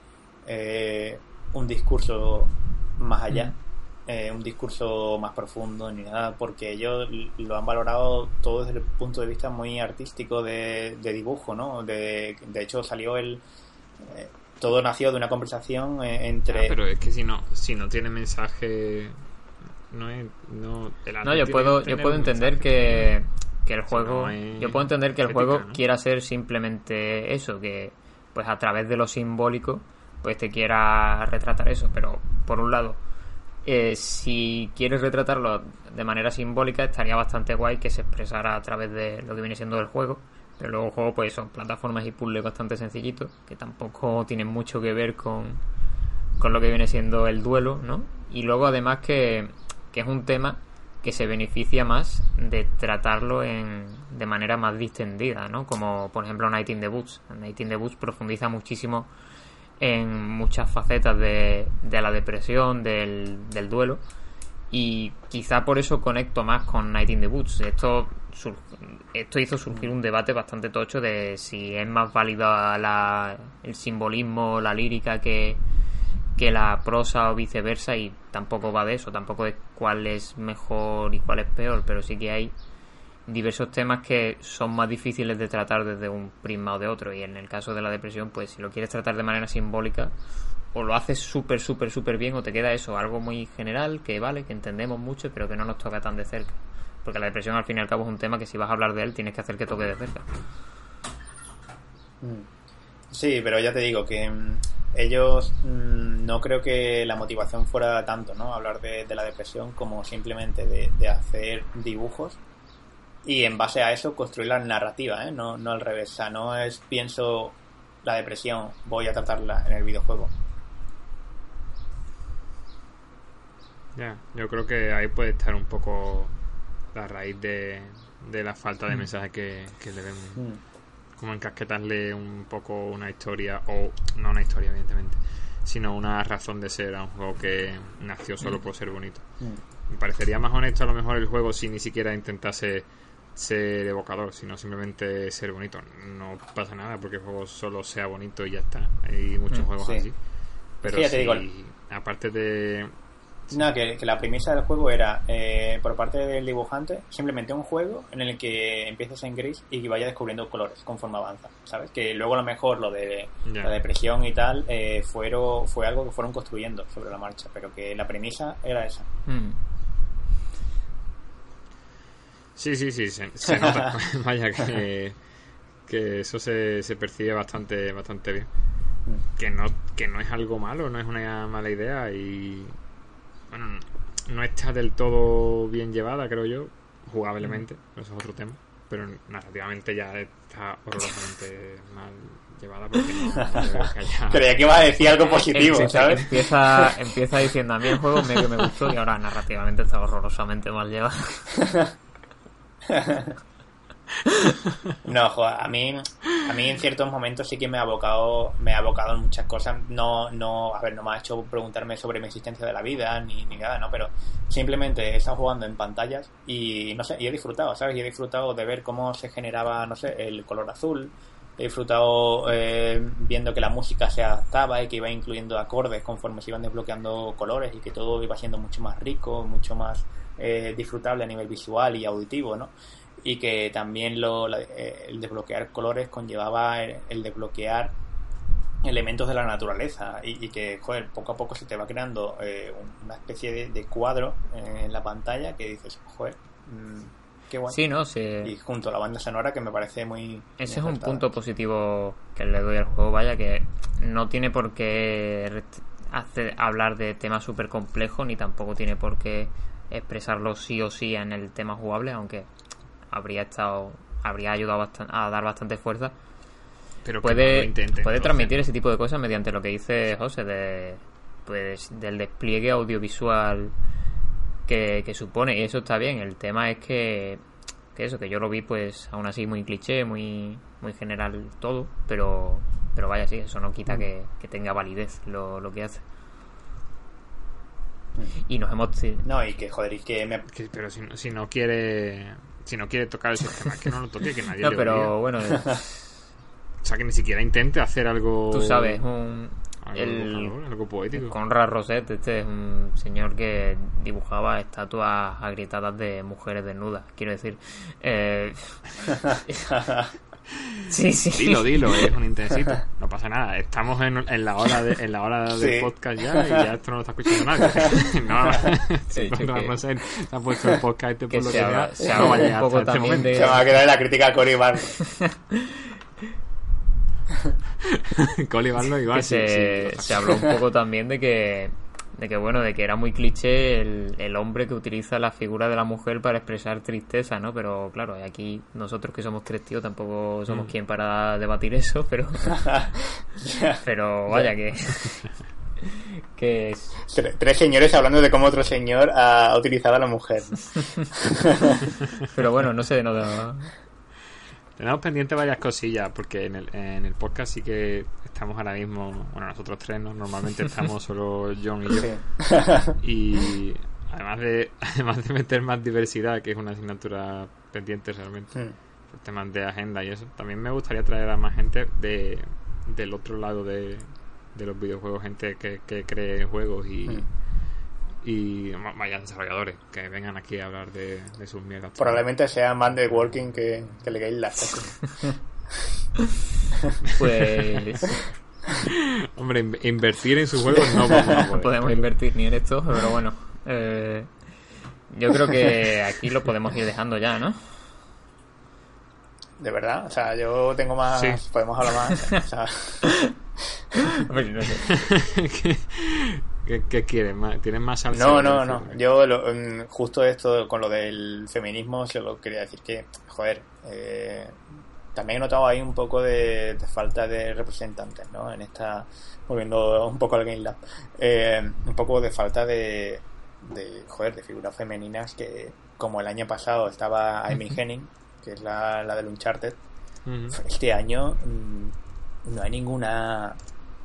eh, un discurso más allá, eh, un discurso más profundo ni nada, porque ellos lo han valorado todo desde el punto de vista muy artístico de, de dibujo, ¿no? De, de hecho salió el... eh, todo nació de una conversación eh, entre... Ah, pero es que si no, si no tiene mensaje. No es. No, No, yo puedo, yo puedo entender que, que el juego, no yo puedo entender que el estética, juego ¿no? quiera ser simplemente eso, que pues a través de lo simbólico, pues te quiera retratar eso, pero por un lado, eh, si quieres retratarlo de manera simbólica, estaría bastante guay que se expresara a través de lo que viene siendo el juego, Pero luego el juego pues son plataformas y puzzles bastante sencillitos, que tampoco tienen mucho que ver con, con lo que viene siendo el duelo, ¿no? Y luego además que, que es un tema que se beneficia más de tratarlo en, de manera más distendida, ¿no? Como por ejemplo Night in the Woods. Night in the Woods profundiza muchísimo en muchas facetas de, la depresión, del, del duelo y quizá por eso conecto más con Night in the Woods. Esto, esto hizo surgir un debate bastante tocho de si es más válido la, el simbolismo, la lírica que, que la prosa o viceversa y tampoco va de eso, tampoco es cuál es mejor y cuál es peor, pero sí que hay diversos temas que son más difíciles de tratar desde un prisma o de otro y en el caso de la depresión pues si lo quieres tratar de manera simbólica o lo haces súper, súper, súper bien o te queda eso, algo muy general que vale, que entendemos mucho, pero que no nos toca tan de cerca. Porque la depresión al fin y al cabo es un tema que si vas a hablar de él tienes que hacer que toque de cerca. Mm. Sí, pero ya te digo que mm, ellos mm, no creo que la motivación fuera tanto, ¿no? Hablar de, la depresión como simplemente de, hacer dibujos y en base a eso construir la narrativa, ¿eh? No, no al revés. O sea, no es pienso la depresión, voy a tratarla en el videojuego. Ya, yo creo que ahí puede estar un poco la raíz de, de la falta de mm. mensaje que, que le vemos. Mm. Como encasquetarle un poco una historia, o no una historia, evidentemente, sino una razón de ser a un juego que nació solo mm. por ser bonito. Me parecería más honesto a lo mejor el juego si ni siquiera intentase ser evocador, sino simplemente ser bonito. No pasa nada porque el juego solo sea bonito y ya está. Hay muchos juegos así. Pero si, aparte de, no, que, la premisa del juego era, eh, por parte del dibujante, simplemente un juego en el que empieces en gris y que vaya descubriendo colores conforme avanza, ¿sabes? Que luego a lo mejor lo de la depresión y tal eh, fueron, fue algo que fueron construyendo sobre la marcha, pero que la premisa era esa. Mm. Sí, sí, sí, se, nota. Vaya que, que eso se, se percibe bastante, bastante bien. Mm. Que no, que no es algo malo, no es una mala idea y bueno, no está del todo bien llevada, creo yo, jugablemente, eso es otro tema, pero narrativamente ya está horrorosamente mal llevada porque no, Creía que iba a decir algo positivo, ¿sabes? Empieza, empieza diciendo a mí el juego medio me gustó y ahora narrativamente está horrorosamente mal llevado. No, a mí, a mí en ciertos momentos sí que me ha abocado, me ha abocado en muchas cosas. No, no, a ver, no me ha hecho preguntarme sobre mi existencia de la vida ni, ni nada, ¿no? Pero simplemente he estado jugando en pantallas y no sé, y he disfrutado, ¿sabes? Y he disfrutado de ver cómo se generaba, no sé, el color azul. He disfrutado eh, viendo que la música se adaptaba y que iba incluyendo acordes conforme se iban desbloqueando colores y que todo iba siendo mucho más rico, mucho más eh, disfrutable a nivel visual y auditivo, ¿no? Y que también lo, eh, el desbloquear colores conllevaba el, desbloquear elementos de la naturaleza y, que joder, poco a poco se te va creando eh, una especie de, cuadro en la pantalla que dices, joder, mm, qué guay. Sí, ¿no? Y junto a la banda sonora que me parece muy... Ese es un punto positivo que le doy al juego, vaya, que no tiene por qué hacer, hablar de temas súper complejos ni tampoco tiene por qué expresarlo sí o sí en el tema jugable, aunque habría estado habría ayudado a dar bastante fuerza. Pero puede, puede transmitir ese tipo de cosas mediante lo que dice José de pues del despliegue audiovisual que, supone. Y eso está bien el tema es que, que eso que yo lo vi pues aún así muy cliché muy muy general todo pero pero vaya sí eso no quita que, tenga validez lo, lo que hace. Y nos hemos no y que joder y que, pero si, si no quiere si no quiere tocar ese tema, que no lo toque, que nadie no, pero bueno. O sea, que ni siquiera intente hacer algo. Tú sabes, un. Algo, algo poético. Conrad Roset, este es un señor que dibujaba estatuas agrietadas de mujeres desnudas, quiero decir. Eh... Sí, sí. Dilo, dilo, es un intensito. No pasa nada. Estamos en, en la hora de, en la hora del podcast ya y ya esto no lo está escuchando nadie. no, sí, no, no, sé, se ha puesto el podcast este por lo que. Se, se, un poco este de... se va a quedar la crítica a Cory Bar. Cory Barlow igual. se, se habló un poco también de que de que bueno, de que era muy cliché el, el, hombre que utiliza la figura de la mujer para expresar tristeza, ¿no? Pero claro, aquí nosotros que somos tres tíos tampoco somos mm. quien para debatir eso, pero pero vaya que que es... Tres señores hablando de cómo otro señor ha utilizado a la mujer. pero bueno, no sé, no tenemos pendiente varias cosillas, porque en el, en el podcast sí que estamos ahora mismo, bueno, nosotros tres, ¿no? Normalmente estamos solo John y yo. Y además de, además de meter más diversidad, que es una asignatura pendiente realmente, por temas de agenda y eso, también me gustaría traer a más gente de, del otro lado de, de los videojuegos, gente que, que cree juegos y y vaya desarrolladores que vengan aquí a hablar de, sus mierdas. Probablemente sea más de working que, que le la Pues. Hombre, invertir en sus juegos no vamos podemos invertir ni en esto, pero bueno. Eh, yo creo que aquí lo podemos ir dejando ya, ¿no? De verdad, o sea, yo tengo más. Podemos hablar más. O sea... no sé. ¿Qué, quieres? ¿Tienes más salsa? No, no, no. Yo mm, justo esto con lo del feminismo solo quería decir que, joder, eh, también he notado ahí un poco de, falta de representantes, ¿no? En esta, volviendo un poco al Game Lab, eh, un poco de falta de, de, joder, de figuras femeninas que, como el año pasado estaba Amy Henning, que es la, la del Uncharted, este año mm, no hay ninguna,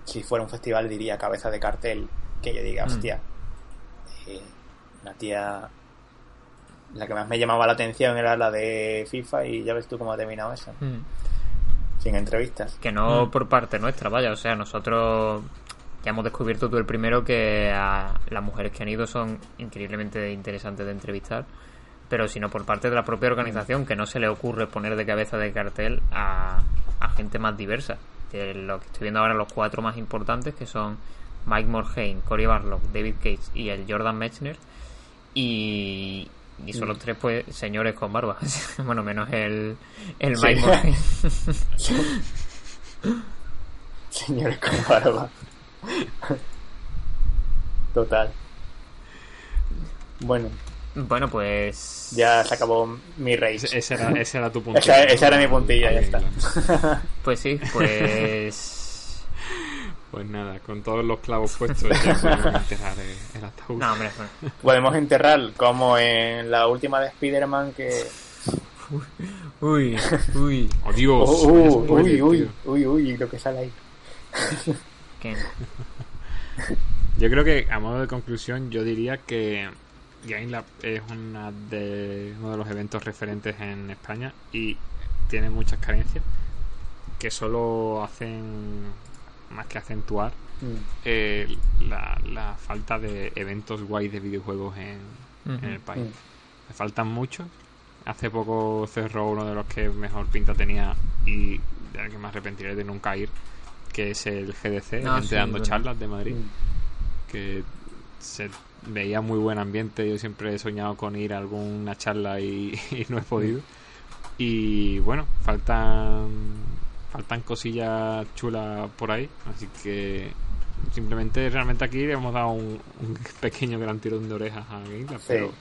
si fuera un festival diría cabeza de cartel que yo diga, mm. hostia, eh, una tía. La que más me llamaba la atención era la de FIFA y ya ves tú cómo ha terminado eso. Mm. Sin entrevistas. Que no mm. por parte nuestra, vaya, o sea, nosotros ya hemos descubierto tú el primero que las mujeres que han ido son increíblemente interesantes de entrevistar, pero sino por parte de la propia organización, que no se le ocurre poner de cabeza de cartel a, a gente más diversa. De lo que estoy viendo ahora, los cuatro más importantes, que son Mike Morhaime, Cory Barlow, David Cage y el Jordan Mechner. Y, y son los mm. tres pues señores con barba. bueno, menos el, el Mike Morhaime. señores con barba. Total. Bueno. Bueno, pues. Ya se acabó mi rey. Ese era, ese era tu puntilla. Esa, era mi puntilla, ya está. Pues sí, pues. Pues nada, con todos los clavos puestos ya podemos enterrar el ataúd. No, hombre, Podemos enterrar como en la última de Spider-Man que... Uy, uy. Oh, Dios. Uh, uh, uy, uy, uy, uy, lo que sale ahí. ¿Qué? Yo creo que, a modo de conclusión, yo diría que GameLab es una de, uno de los eventos referentes en España y tiene muchas carencias que solo hacen más que acentuar mm. eh, la, falta de eventos guays de videojuegos en, el país. Mm. Le faltan muchos. Hace poco cerró uno de los que mejor pinta tenía y de que me arrepentiré de nunca ir, que es el GDC, ah, dando charlas de Madrid, mm. que se veía muy buen ambiente. Yo siempre he soñado con ir a alguna charla y no he podido. Y bueno, faltan faltan cosillas chulas por ahí, así que simplemente realmente aquí le hemos dado un, pequeño gran tirón de orejas a Gamecube, pero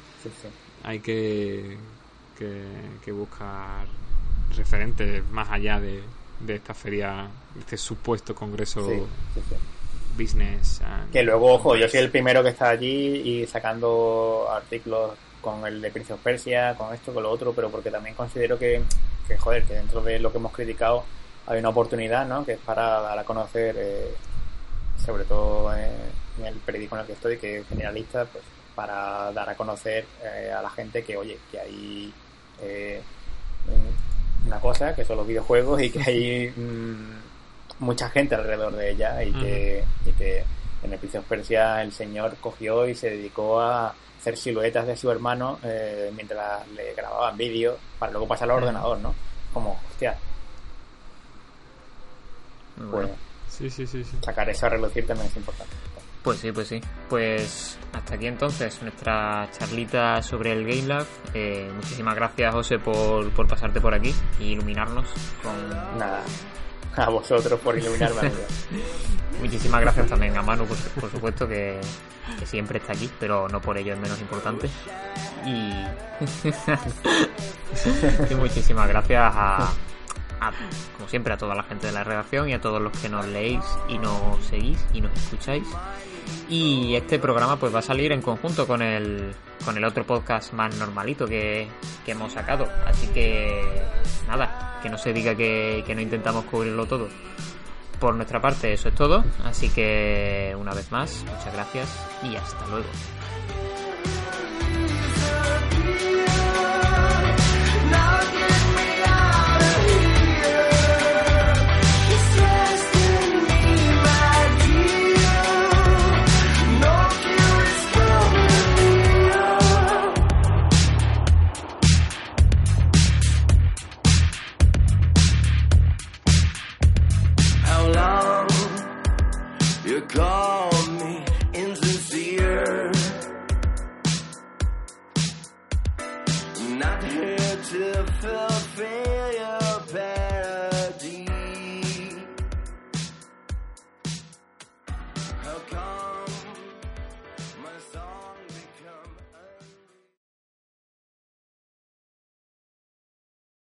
hay que, que, buscar referentes más allá de, de esta feria, este supuesto congreso business. Que luego, ojo, yo soy el primero que está allí y sacando artículos con el de Prince of Persia, con esto, con lo otro, pero porque también considero que, que joder, que dentro de lo que hemos criticado hay una oportunidad, ¿no? Que es para dar a conocer, eh, sobre todo en el periódico en el que estoy, que es generalista, pues para dar a conocer eh, a la gente que, oye, que hay eh, una cosa, que son los videojuegos y que hay mm, mucha gente alrededor de ella y, que, y que en el Prince Persia el señor cogió y se dedicó a hacer siluetas de su hermano mientras le grababan vídeos para luego pasar al ordenador, ¿no? Como, hostia, bueno. Sí, sí, sí, sí. Sacar eso a relucir también es importante. Pues sí, pues sí. Pues hasta aquí entonces nuestra charlita sobre el Game Lab. Eh, muchísimas gracias, José, por, por pasarte por aquí y iluminarnos con... Nada. a vosotros por iluminarme. Muchísimas gracias también a Manu, por, supuesto, que, siempre está aquí, pero no por ello es menos importante. Y, y muchísimas gracias como siempre, a toda la gente de la redacción y a todos los que nos leéis y nos seguís y nos escucháis. Y este programa pues va a salir en conjunto con el, con el otro podcast más normalito que, que hemos sacado. Así que nada, que no se diga que, que no intentamos cubrirlo todo. Por nuestra parte eso es todo, así que una vez más, muchas gracias y hasta luego.